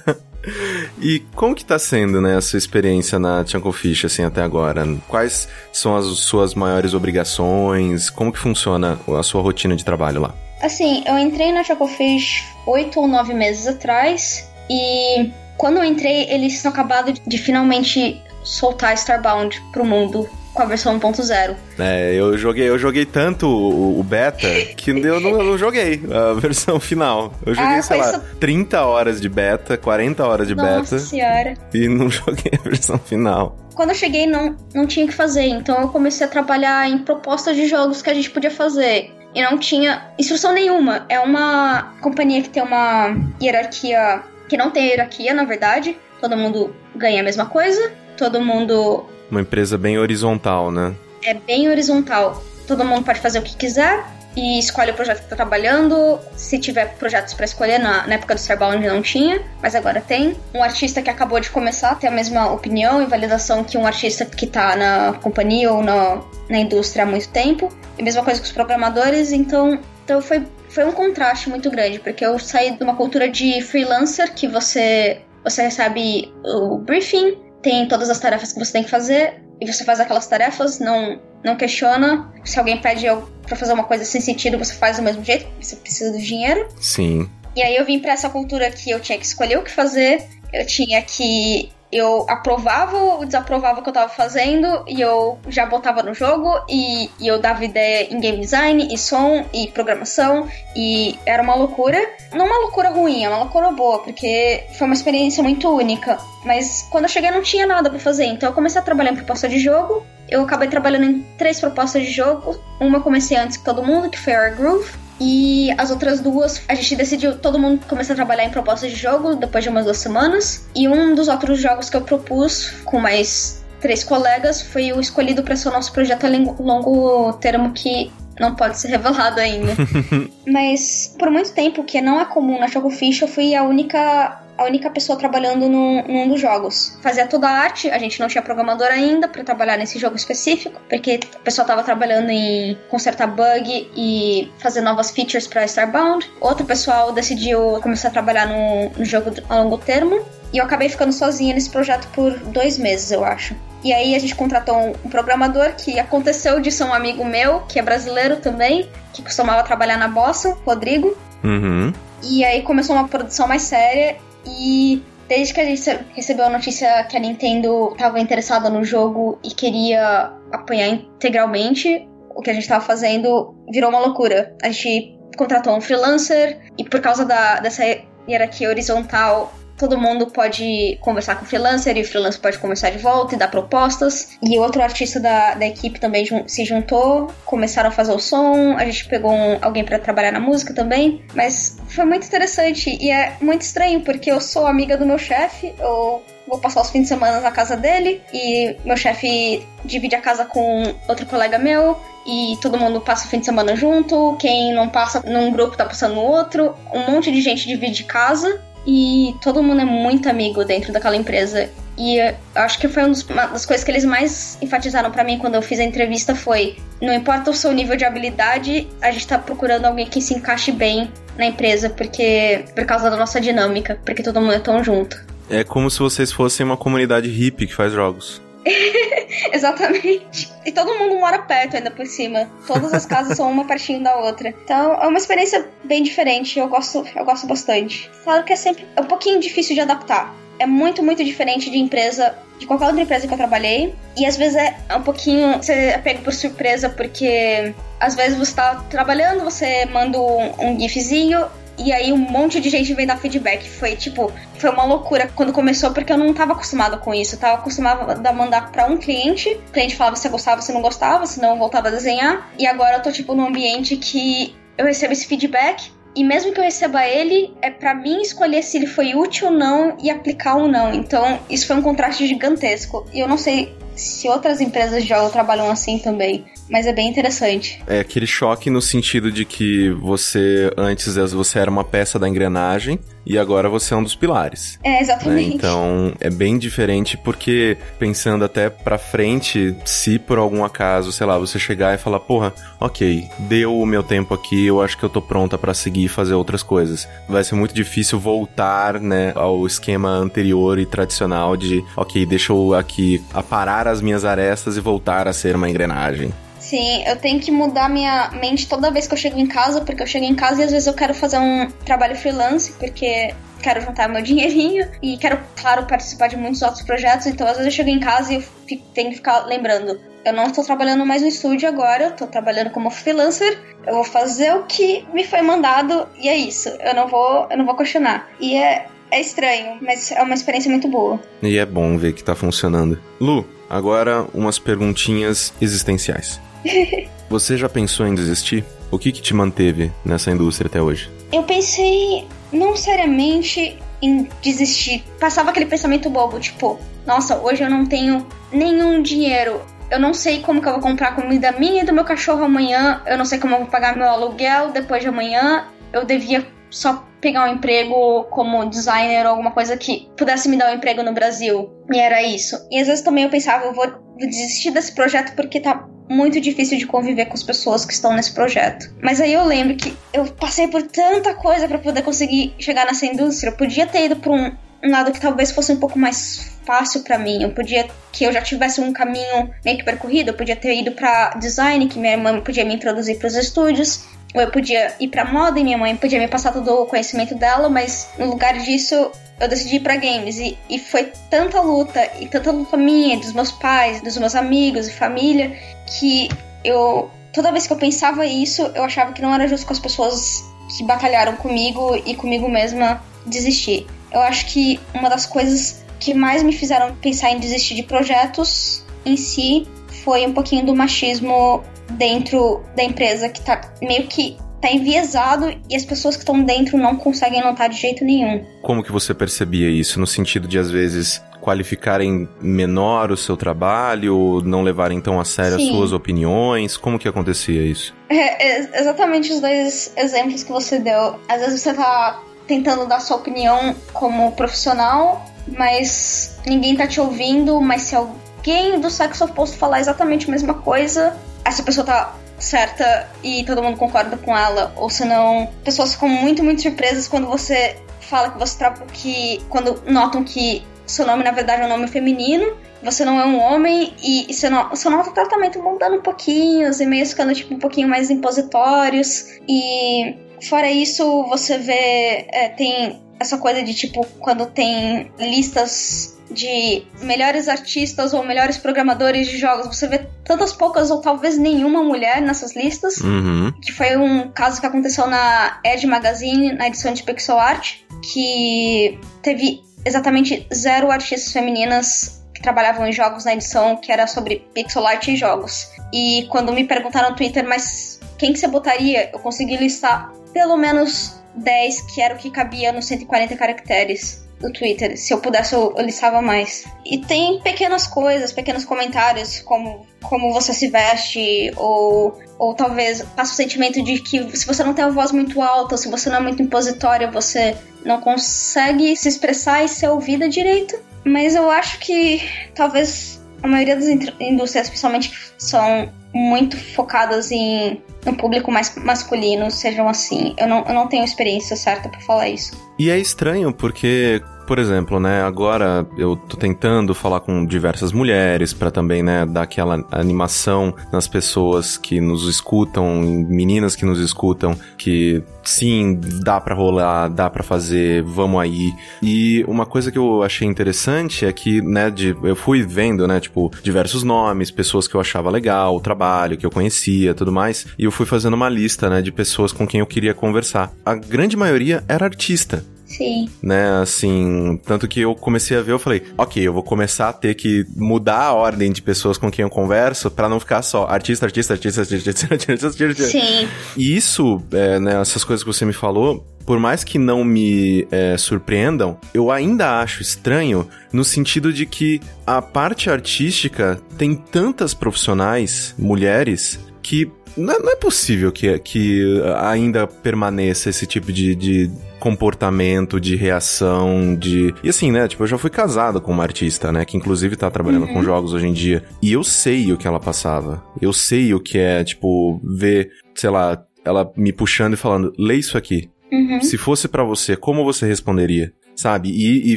e como que tá sendo, né, a sua experiência na Fish, assim, até agora? Quais são as suas maiores obrigações? Como que funciona a sua rotina de trabalho lá? Assim, eu entrei na Fish oito ou nove meses atrás e quando eu entrei, eles tinham acabado de finalmente soltar Starbound pro mundo com a versão 1.0. É, eu joguei, eu joguei tanto o, o beta que eu não, eu não, joguei a versão final. Eu joguei, ah, sei lá, isso... 30 horas de beta, 40 horas de Nossa beta. Senhora. E não joguei a versão final. Quando eu cheguei, não, não tinha que fazer, então eu comecei a trabalhar em propostas de jogos que a gente podia fazer. E não tinha instrução nenhuma. É uma companhia que tem uma hierarquia que não tem hierarquia, na verdade. Todo mundo ganha a mesma coisa, todo mundo. Uma empresa bem horizontal, né? É bem horizontal. Todo mundo pode fazer o que quiser. e escolhe o projeto que tá trabalhando. Se tiver projetos para escolher, na, na, época do Starbound não tinha, mas agora tem. Um artista que acabou de começar tem a mesma opinião e validação que um artista que tá na companhia ou na, na indústria há muito tempo. E mesma coisa com os programadores, então, então foi, foi um contraste muito grande, porque eu saí de uma cultura de freelancer que você, você recebe o briefing, tem todas as tarefas que você tem que fazer, e você faz aquelas tarefas, não, não questiona. Se alguém pede para fazer uma coisa sem sentido, você faz do mesmo jeito, você precisa do dinheiro. Sim. E aí eu vim para essa cultura que eu tinha que escolher o que fazer, eu tinha que eu aprovava ou desaprovava o que eu tava fazendo e eu já botava no jogo e, e, eu dava ideia em game design e som e programação e era uma loucura. Não uma loucura ruim, é uma loucura boa, porque foi uma experiência muito única. Mas quando eu cheguei não tinha nada para fazer, então eu comecei a trabalhar em proposta de jogo. Eu acabei trabalhando em três propostas de jogo. Uma eu comecei antes que todo mundo, que foi Our Groove. E as outras duas, a gente decidiu todo mundo começar a trabalhar em propostas de jogo depois de umas duas semanas. E um dos outros jogos que eu propus com mais três colegas foi o escolhido para ser o nosso projeto a longo termo que não pode ser revelado ainda. Mas por muito tempo, que não é comum na Choco Fish, eu fui a única a única pessoa trabalhando num, num, dos jogos. Fazia toda a arte, a gente não tinha programador ainda para trabalhar nesse jogo específico, porque o pessoal tava trabalhando em consertar bug e fazer novas features para Starbound. Outro pessoal decidiu começar a trabalhar no, no jogo a longo termo. E eu acabei ficando sozinha nesse projeto por dois meses, eu acho. E aí a gente contratou um, programador que aconteceu de ser um amigo meu, que é brasileiro também, que costumava trabalhar na Bossa, Rodrigo. Uhum. E aí começou uma produção mais séria e desde que a gente recebeu a notícia que a Nintendo estava interessada no jogo e queria apoiar integralmente o que a gente estava fazendo, virou uma loucura. A gente contratou um freelancer e por causa da, dessa hierarquia horizontal todo mundo pode conversar com o freelancer e o freelancer pode conversar de volta e dar propostas. E outro artista da, da equipe também jun se juntou, começaram a fazer o som, a gente pegou um, alguém para trabalhar na música também. Mas foi muito interessante e é muito estranho porque eu sou amiga do meu chefe, eu vou passar os fins de semana na casa dele e meu chefe divide a casa com outro colega meu e todo mundo passa o fim de semana junto. Quem não passa num grupo tá passando no outro. Um monte de gente divide casa e todo mundo é muito amigo dentro daquela empresa. E acho que foi uma das coisas que eles mais enfatizaram para mim quando eu fiz a entrevista foi: não importa o seu nível de habilidade, a gente tá procurando alguém que se encaixe bem na empresa, porque por causa da nossa dinâmica, porque todo mundo é tão junto. É como se vocês fossem uma comunidade hippie que faz jogos. Exatamente. E todo mundo mora perto ainda por cima. Todas as casas são uma pertinho da outra. Então é uma experiência bem diferente. Eu gosto, eu gosto bastante. Claro que é sempre é um pouquinho difícil de adaptar. É muito, muito diferente de empresa, de qualquer outra empresa que eu trabalhei. E às vezes é um pouquinho. Você é pego por surpresa, porque às vezes você tá trabalhando, você manda um, um gifzinho e aí um monte de gente veio dar feedback. Foi tipo, foi uma loucura quando começou, porque eu não estava acostumada com isso. Eu tava acostumada a mandar para um cliente. O cliente falava se gostava, se não gostava, se não voltava a desenhar. E agora eu tô tipo num ambiente que eu recebo esse feedback. E mesmo que eu receba ele, é para mim escolher se ele foi útil ou não e aplicar ou não. Então, isso foi um contraste gigantesco. E eu não sei se outras empresas de jogo trabalham assim também mas é bem interessante. É aquele choque no sentido de que você, antes você era uma peça da engrenagem e agora você é um dos pilares. É, exatamente. Né? Então, é bem diferente porque, pensando até pra frente, se por algum acaso, sei lá, você chegar e falar, porra, ok, deu o meu tempo aqui, eu acho que eu tô pronta para seguir e fazer outras coisas. Vai ser muito difícil voltar, né, ao esquema anterior e tradicional de, ok, deixa eu aqui aparar as minhas arestas e voltar a ser uma engrenagem. Sim, eu tenho que mudar minha mente toda vez que eu chego em casa, porque eu chego em casa e às vezes eu quero fazer um trabalho freelance, porque quero juntar meu dinheirinho e quero, claro, participar de muitos outros projetos. Então, às vezes eu chego em casa e eu fico, tenho que ficar lembrando. Eu não estou trabalhando mais no estúdio agora, eu tô trabalhando como freelancer. Eu vou fazer o que me foi mandado e é isso. Eu não vou, eu não vou questionar. E é, é estranho, mas é uma experiência muito boa. E é bom ver que tá funcionando. Lu, agora umas perguntinhas existenciais. Você já pensou em desistir? O que, que te manteve nessa indústria até hoje? Eu pensei, não seriamente, em desistir. Passava aquele pensamento bobo, tipo, nossa, hoje eu não tenho nenhum dinheiro. eu não sei como que eu vou comprar comida minha e do meu cachorro amanhã, eu não sei como eu vou pagar meu aluguel depois de amanhã, eu devia só pegar um emprego como designer ou alguma coisa que pudesse me dar um emprego no Brasil. E era isso. E às vezes também eu pensava, eu vou desistir desse projeto porque tá muito difícil de conviver com as pessoas que estão nesse projeto. Mas aí eu lembro que eu passei por tanta coisa para poder conseguir chegar nessa indústria. Eu podia ter ido para um, um lado que talvez fosse um pouco mais fácil para mim. Eu podia que eu já tivesse um caminho meio que percorrido. Eu podia ter ido para design, que minha irmã podia me introduzir para os estúdios. Eu podia ir para moda e minha mãe podia me passar todo o conhecimento dela, mas no lugar disso eu decidi ir pra games. E, e foi tanta luta, e tanta luta minha, dos meus pais, dos meus amigos e família, que eu. Toda vez que eu pensava isso, eu achava que não era justo com as pessoas que batalharam comigo e comigo mesma desistir. Eu acho que uma das coisas que mais me fizeram pensar em desistir de projetos em si foi um pouquinho do machismo dentro da empresa que tá meio que tá enviesado e as pessoas que estão dentro não conseguem notar de jeito nenhum. Como que você percebia isso? No sentido de, às vezes, qualificarem menor o seu trabalho, não levarem tão a sério Sim. as suas opiniões? Como que acontecia isso? É, é, exatamente os dois exemplos que você deu. Às vezes você tá tentando dar sua opinião como profissional, mas ninguém tá te ouvindo, mas se alguém do sexo oposto falar exatamente a mesma coisa, essa pessoa tá certa e todo mundo concorda com ela, ou senão pessoas ficam muito, muito surpresas quando você fala que você que quando notam que seu nome na verdade é um nome feminino, você não é um homem e, e você, não, você nota o tratamento mudando um pouquinho, os e-mails ficando tipo um pouquinho mais impositórios e fora isso você vê é, tem essa coisa de tipo quando tem listas de melhores artistas ou melhores programadores de jogos, você vê tantas poucas ou talvez nenhuma mulher nessas listas. Uhum. Que foi um caso que aconteceu na Edge Magazine, na edição de pixel art, que teve exatamente zero artistas femininas que trabalhavam em jogos na edição, que era sobre pixel art e jogos. E quando me perguntaram no Twitter, mas quem que você botaria? Eu consegui listar pelo menos 10, que era o que cabia nos 140 caracteres do Twitter. Se eu pudesse, eu, eu listava mais. E tem pequenas coisas, pequenos comentários, como como você se veste, ou, ou talvez passa o sentimento de que se você não tem uma voz muito alta, ou se você não é muito impositória, você não consegue se expressar e ser ouvida direito. Mas eu acho que talvez a maioria das indústrias, especialmente que são muito focadas em um público mais masculino, sejam assim. Eu não, eu não tenho experiência certa para falar isso. E é estranho porque por exemplo, né, agora eu tô tentando falar com diversas mulheres para também, né, dar aquela animação nas pessoas que nos escutam, meninas que nos escutam, que sim, dá para rolar, dá para fazer, vamos aí. E uma coisa que eu achei interessante é que, né, de, eu fui vendo, né, tipo, diversos nomes, pessoas que eu achava legal, o trabalho que eu conhecia, tudo mais, e eu fui fazendo uma lista, né, de pessoas com quem eu queria conversar. A grande maioria era artista. Sim. Né, assim, tanto que eu comecei a ver, eu falei, ok, eu vou começar a ter que mudar a ordem de pessoas com quem eu converso para não ficar só artista, artista, artista, artista, artista, artista, artista. Sim. E isso, é, né, essas coisas que você me falou, por mais que não me é, surpreendam, eu ainda acho estranho no sentido de que a parte artística tem tantas profissionais, mulheres, que não, não é possível que, que ainda permaneça esse tipo de, de comportamento, de reação, de. E assim, né? Tipo, eu já fui casado com uma artista, né? Que inclusive tá trabalhando uhum. com jogos hoje em dia. E eu sei o que ela passava. Eu sei o que é, tipo, ver, sei lá, ela me puxando e falando: lê isso aqui. Uhum. Se fosse para você, como você responderia? sabe? E, e,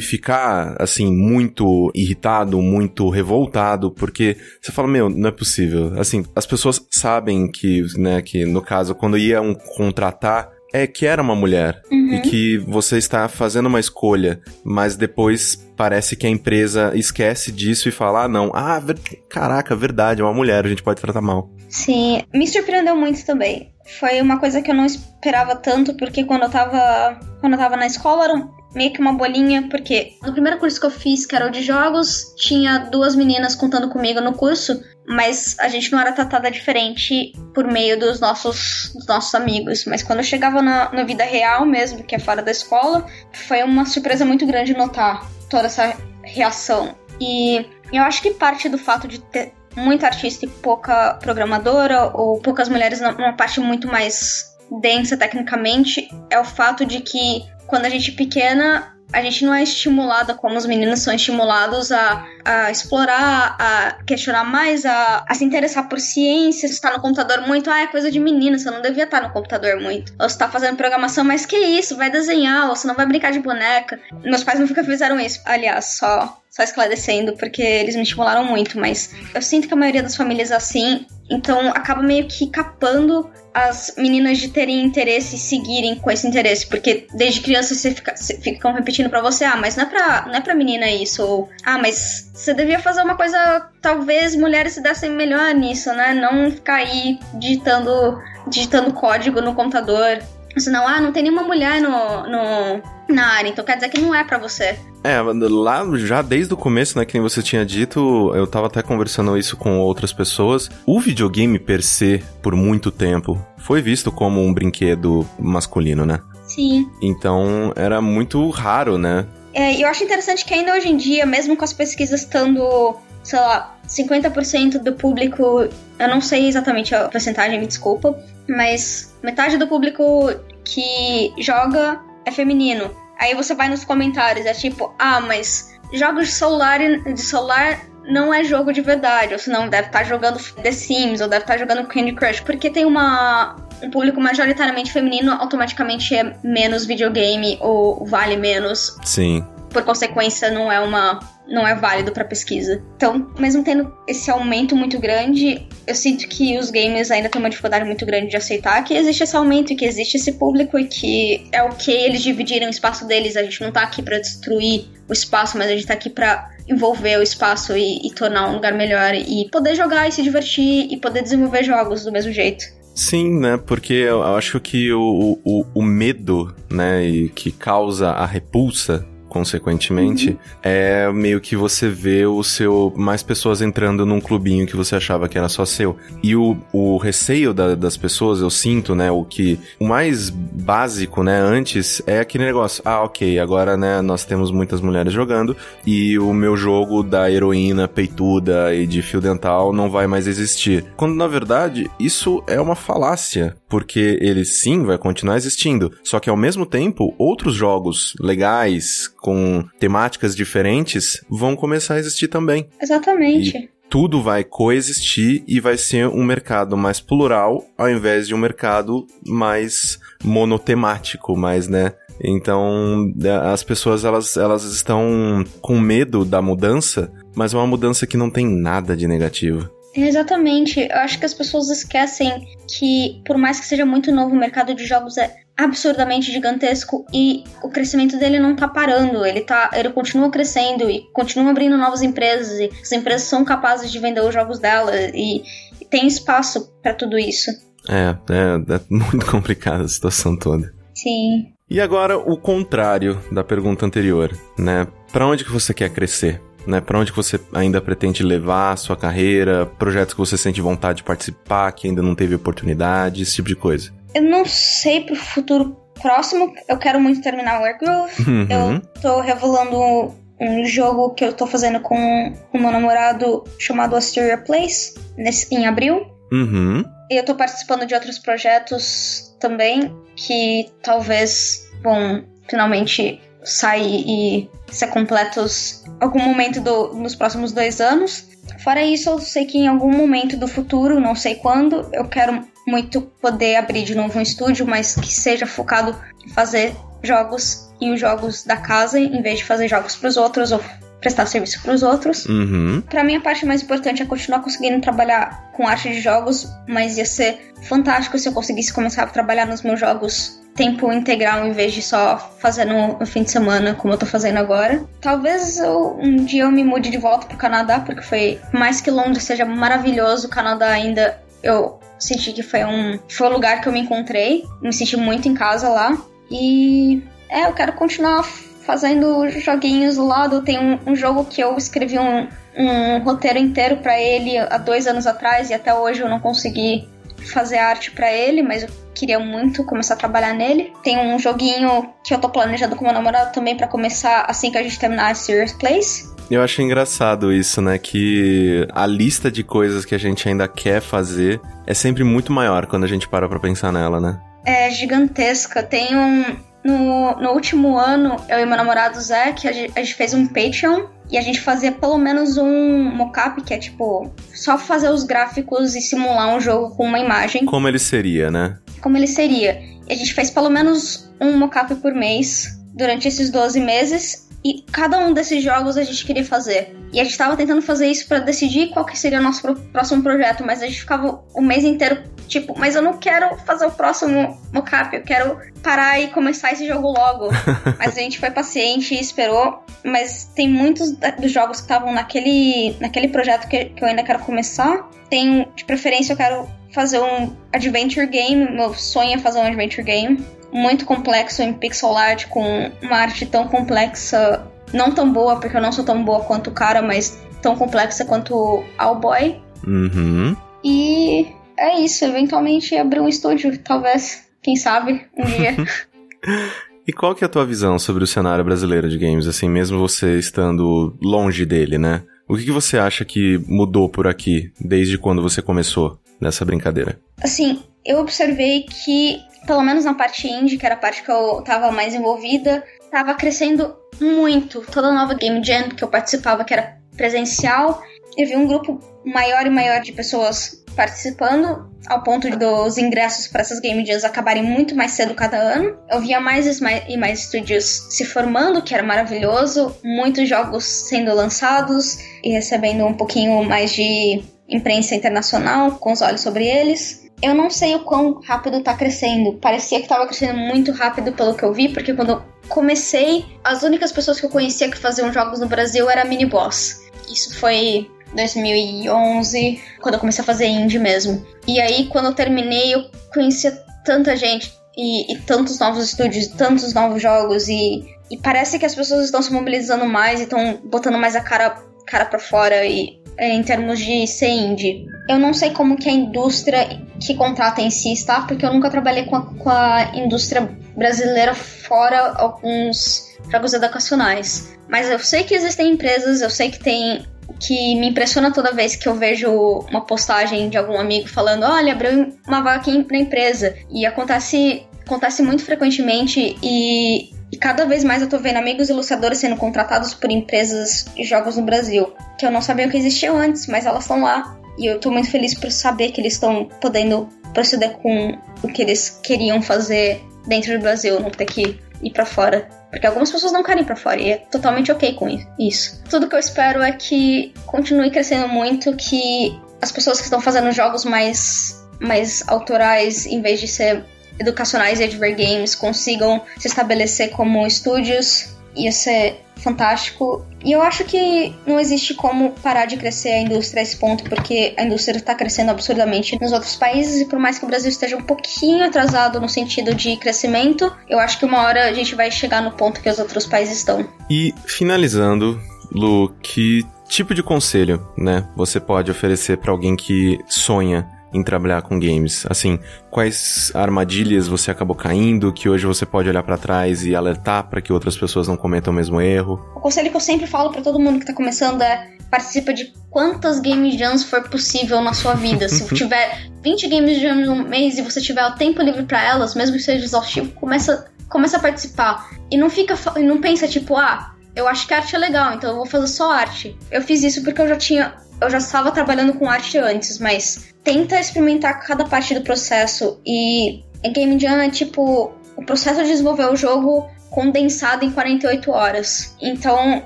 ficar, assim, muito irritado, muito revoltado, porque você fala, meu, não é possível. Assim, as pessoas sabem que, né, que no caso, quando iam contratar é que era uma mulher uhum. e que você está fazendo uma escolha, mas depois parece que a empresa esquece disso e fala: ah, não, ah, ver... caraca, verdade, é uma mulher, a gente pode tratar mal. Sim, me surpreendeu muito também. Foi uma coisa que eu não esperava tanto, porque quando eu tava, quando eu tava na escola era meio que uma bolinha, porque no primeiro curso que eu fiz, que era o de jogos, tinha duas meninas contando comigo no curso, mas a gente não era tratada diferente por meio dos nossos, dos nossos amigos. Mas quando eu chegava na, na vida real mesmo, que é fora da escola, foi uma surpresa muito grande notar toda essa reação. E eu acho que parte do fato de ter muita artista e pouca programadora, ou poucas mulheres numa parte muito mais densa tecnicamente, é o fato de que quando a gente é pequena, a gente não é estimulada como os meninos são estimulados a, a explorar, a questionar mais, a, a se interessar por ciência. Se tá no computador muito, ah, é coisa de menina, você não devia estar no computador muito. Ou você tá fazendo programação, mas que isso, vai desenhar, ou você não vai brincar de boneca. Meus pais nunca fizeram isso, aliás, só só esclarecendo, porque eles me estimularam muito, mas eu sinto que a maioria das famílias é assim, então acaba meio que capando as meninas de terem interesse e seguirem com esse interesse, porque desde criança você fica, ficam repetindo para você, ah, mas não é pra, não é pra menina isso, ou ah, mas você devia fazer uma coisa, talvez mulheres se dessem melhor nisso, né? Não ficar aí digitando, digitando código no computador. Senão, ah, não tem nenhuma mulher no, no, na área, então quer dizer que não é para você. É, lá já desde o começo, né, que nem você tinha dito, eu tava até conversando isso com outras pessoas. O videogame per se, por muito tempo, foi visto como um brinquedo masculino, né? Sim. Então era muito raro, né? É, eu acho interessante que ainda hoje em dia, mesmo com as pesquisas estando, sei lá, 50% do público, eu não sei exatamente a porcentagem, me desculpa, mas metade do público que joga é feminino. Aí você vai nos comentários, é tipo, ah, mas jogos de celular, de celular não é jogo de verdade, ou senão deve estar tá jogando The Sims, ou deve estar tá jogando Candy Crush, porque tem uma um público majoritariamente feminino, automaticamente é menos videogame ou vale menos. Sim. Por consequência, não é uma não é válido para pesquisa. Então, mesmo tendo esse aumento muito grande, eu sinto que os gamers ainda têm uma dificuldade muito grande de aceitar que existe esse aumento e que existe esse público e que é ok eles dividirem o espaço deles. A gente não tá aqui para destruir o espaço, mas a gente tá aqui para envolver o espaço e, e tornar um lugar melhor e poder jogar e se divertir e poder desenvolver jogos do mesmo jeito. Sim, né? Porque eu acho que o, o, o medo, né, e que causa a repulsa consequentemente, uhum. é meio que você vê o seu mais pessoas entrando num clubinho que você achava que era só seu. E o, o receio da, das pessoas, eu sinto, né, o que o mais básico, né, antes é aquele negócio, ah, OK, agora, né, nós temos muitas mulheres jogando e o meu jogo da heroína peituda e de fio dental não vai mais existir. Quando na verdade, isso é uma falácia, porque ele sim vai continuar existindo, só que ao mesmo tempo, outros jogos legais com temáticas diferentes vão começar a existir também. Exatamente. E tudo vai coexistir e vai ser um mercado mais plural ao invés de um mercado mais monotemático, mais, né? Então, as pessoas elas, elas estão com medo da mudança, mas é uma mudança que não tem nada de negativo. Exatamente. Eu acho que as pessoas esquecem que, por mais que seja muito novo, o mercado de jogos é absurdamente gigantesco e o crescimento dele não tá parando, ele tá, ele continua crescendo e continua abrindo novas empresas e as empresas são capazes de vender os jogos dela e, e tem espaço para tudo isso. É, é, é muito complicada a situação toda. Sim. E agora o contrário da pergunta anterior, né? Para onde que você quer crescer? Né, para onde você ainda pretende levar a sua carreira, projetos que você sente vontade de participar, que ainda não teve oportunidade, esse tipo de coisa. Eu não sei pro futuro próximo. Eu quero muito terminar o Airgroove. Uhum. Eu tô revelando um jogo que eu tô fazendo com o meu namorado chamado Asteria Place, nesse, em abril. Uhum. E eu tô participando de outros projetos também que talvez vão finalmente sair e ser completos algum momento do, nos próximos dois anos. Fora isso, eu sei que em algum momento do futuro, não sei quando, eu quero muito poder abrir de novo um estúdio, mas que seja focado em fazer jogos e os jogos da casa, em vez de fazer jogos para os outros ou prestar serviço para os outros. Uhum. Para mim, a parte mais importante é continuar conseguindo trabalhar com arte de jogos, mas ia ser fantástico se eu conseguisse começar a trabalhar nos meus jogos tempo integral em vez de só fazer no, fim de semana, como eu tô fazendo agora. Talvez eu, um dia eu me mude de volta pro Canadá, porque foi mais que Londres seja maravilhoso, o Canadá ainda eu senti que foi um foi o lugar que eu me encontrei, me senti muito em casa lá e é, eu quero continuar fazendo joguinhos do lado. Tem um, um jogo que eu escrevi um, um roteiro inteiro para ele há dois anos atrás e até hoje eu não consegui fazer arte para ele, mas eu queria muito começar a trabalhar nele. Tem um joguinho que eu tô planejando com meu namorado também para começar assim que a gente terminar a Serious Place. Eu acho engraçado isso, né? Que a lista de coisas que a gente ainda quer fazer é sempre muito maior quando a gente para pra pensar nela, né? É gigantesca. Tem um. No, no último ano, eu e meu namorado Zé, que a gente, a gente fez um Patreon e a gente fazia pelo menos um mockup, que é tipo, só fazer os gráficos e simular um jogo com uma imagem. Como ele seria, né? Como ele seria. E a gente fez pelo menos um mockup por mês durante esses 12 meses. E cada um desses jogos a gente queria fazer. E a gente tava tentando fazer isso para decidir qual que seria o nosso próximo projeto, mas a gente ficava o mês inteiro tipo, mas eu não quero fazer o próximo mockup, eu quero parar e começar esse jogo logo. mas a gente foi paciente e esperou, mas tem muitos dos jogos que estavam naquele, naquele projeto que, que eu ainda quero começar. Tem, de preferência, eu quero fazer um adventure game, meu sonho é fazer um adventure game muito complexo em pixel art, com uma arte tão complexa, não tão boa, porque eu não sou tão boa quanto o cara, mas tão complexa quanto o Owlboy. Uhum. E é isso, eventualmente abrir um estúdio, talvez, quem sabe, um dia. e qual que é a tua visão sobre o cenário brasileiro de games, assim, mesmo você estando longe dele, né? O que, que você acha que mudou por aqui desde quando você começou nessa brincadeira? Assim, eu observei que pelo menos na parte indie, que era a parte que eu tava mais envolvida, tava crescendo muito. Toda nova Game Jam que eu participava, que era presencial, eu vi um grupo maior e maior de pessoas participando, ao ponto dos ingressos para essas Game Jams acabarem muito mais cedo cada ano. Eu via mais e mais estúdios se formando, que era maravilhoso, muitos jogos sendo lançados e recebendo um pouquinho mais de imprensa internacional com os olhos sobre eles. Eu não sei o quão rápido tá crescendo. Parecia que tava crescendo muito rápido pelo que eu vi, porque quando eu comecei, as únicas pessoas que eu conhecia que faziam jogos no Brasil era a Mini Boss. Isso foi 2011, quando eu comecei a fazer indie mesmo. E aí, quando eu terminei, eu conhecia tanta gente e, e tantos novos estúdios, tantos novos jogos e, e parece que as pessoas estão se mobilizando mais e estão botando mais a cara cara para fora e é, em termos de ser indie. Eu não sei como que a indústria que contrata em si está, porque eu nunca trabalhei com a, com a indústria brasileira fora alguns jogos educacionais. Mas eu sei que existem empresas, eu sei que tem que me impressiona toda vez que eu vejo uma postagem de algum amigo falando: olha, abriu uma vaga aqui na empresa. E acontece, acontece muito frequentemente e e cada vez mais eu tô vendo amigos ilustradores sendo contratados por empresas de jogos no Brasil, que eu não sabia que existiam antes, mas elas estão lá. E eu tô muito feliz por saber que eles estão podendo proceder com o que eles queriam fazer dentro do Brasil, não ter que ir para fora. Porque algumas pessoas não querem pra fora e é totalmente ok com isso. Tudo que eu espero é que continue crescendo muito, que as pessoas que estão fazendo jogos mais, mais autorais, em vez de ser educacionais e Adver Games consigam se estabelecer como estúdios, ia ser fantástico. E eu acho que não existe como parar de crescer a indústria a esse ponto, porque a indústria está crescendo absurdamente nos outros países, e por mais que o Brasil esteja um pouquinho atrasado no sentido de crescimento, eu acho que uma hora a gente vai chegar no ponto que os outros países estão. E finalizando, Lu, que tipo de conselho, né, você pode oferecer para alguém que sonha em trabalhar com games? Assim, quais armadilhas você acabou caindo que hoje você pode olhar para trás e alertar para que outras pessoas não cometam o mesmo erro? O conselho que eu sempre falo para todo mundo que tá começando é participa de quantas game jams for possível na sua vida. Se tiver 20 game jams no mês e você tiver o tempo livre para elas, mesmo que seja exaustivo, começa começa a participar e não fica não pensa tipo, ah, eu acho que arte é legal, então eu vou fazer só arte. Eu fiz isso porque eu já tinha eu já estava trabalhando com arte antes, mas tenta experimentar cada parte do processo. E Game Jam é tipo o processo de desenvolver o jogo condensado em 48 horas. Então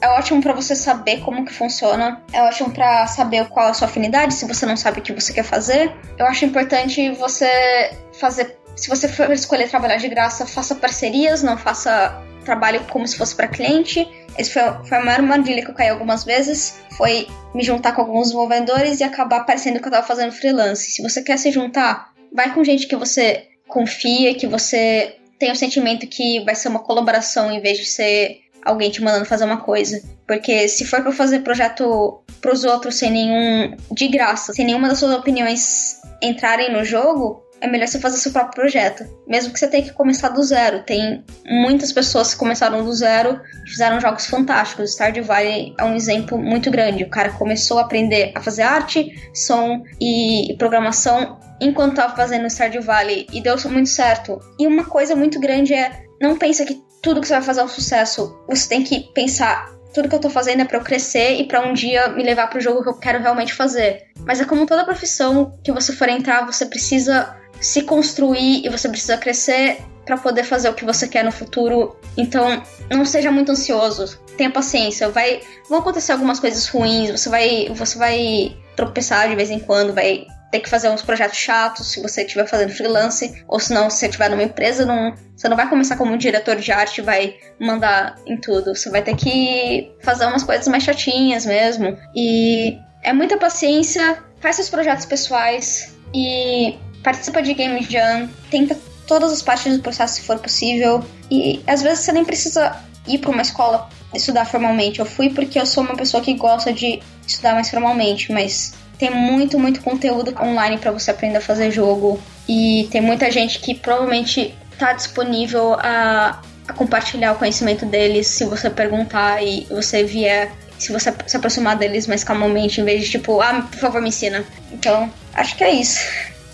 é ótimo para você saber como que funciona. É ótimo para saber qual é a sua afinidade, se você não sabe o que você quer fazer. Eu acho importante você fazer. Se você for escolher trabalhar de graça, faça parcerias, não faça trabalho como se fosse para cliente. Esse foi, foi a maior armadilha que eu caí algumas vezes. Foi me juntar com alguns desenvolvedores e acabar parecendo que eu tava fazendo freelance. Se você quer se juntar, vai com gente que você confia, que você tem o sentimento que vai ser uma colaboração em vez de ser alguém te mandando fazer uma coisa. Porque se for para fazer projeto pros outros sem nenhum. de graça, sem nenhuma das suas opiniões entrarem no jogo, é melhor você fazer seu próprio projeto. Mesmo que você tenha que começar do zero. Tem muitas pessoas que começaram do zero e fizeram jogos fantásticos. Stardew Valley é um exemplo muito grande. O cara começou a aprender a fazer arte, som e programação enquanto estava fazendo Stardew Valley e deu muito certo. E uma coisa muito grande é não pensa que tudo que você vai fazer é um sucesso. Você tem que pensar tudo que eu tô fazendo é para eu crescer e para um dia me levar pro jogo que eu quero realmente fazer. Mas é como toda profissão que você for entrar, você precisa se construir e você precisa crescer para poder fazer o que você quer no futuro. Então, não seja muito ansioso. Tenha paciência. Vai, vão acontecer algumas coisas ruins. Você vai, você vai tropeçar de vez em quando. Vai ter que fazer uns projetos chatos se você estiver fazendo freelance, ou se não, se você estiver numa empresa, não, você não vai começar como um diretor de arte e vai mandar em tudo. Você vai ter que fazer umas coisas mais chatinhas mesmo. E é muita paciência, faz seus projetos pessoais e participa de Game Jam, tenta todas as partes do processo se for possível. E às vezes você nem precisa ir para uma escola estudar formalmente. Eu fui porque eu sou uma pessoa que gosta de estudar mais formalmente, mas tem muito, muito conteúdo online para você aprender a fazer jogo. E tem muita gente que provavelmente tá disponível a, a compartilhar o conhecimento deles se você perguntar e você vier se você se aproximar deles mais calmamente, em vez de tipo, ah, por favor, me ensina. Então, acho que é isso.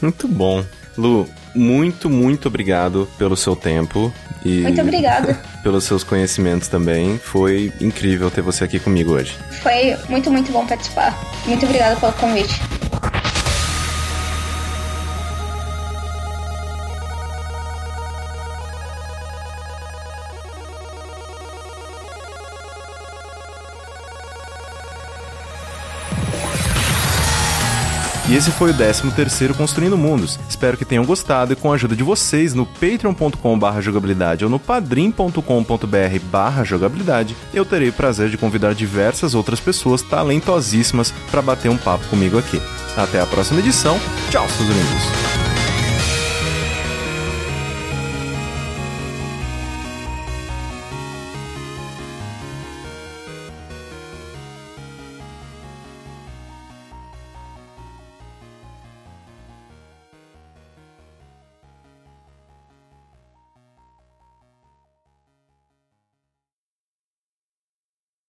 Muito bom. Lu, muito, muito obrigado pelo seu tempo. E muito obrigada. pelos seus conhecimentos também. Foi incrível ter você aqui comigo hoje. Foi muito, muito bom participar. Muito obrigada pelo convite. Esse foi o 13 terceiro Construindo Mundos. Espero que tenham gostado e com a ajuda de vocês no patreon.com jogabilidade ou no padrim.com.br barra jogabilidade, eu terei o prazer de convidar diversas outras pessoas talentosíssimas para bater um papo comigo aqui. Até a próxima edição. Tchau, seus lindos!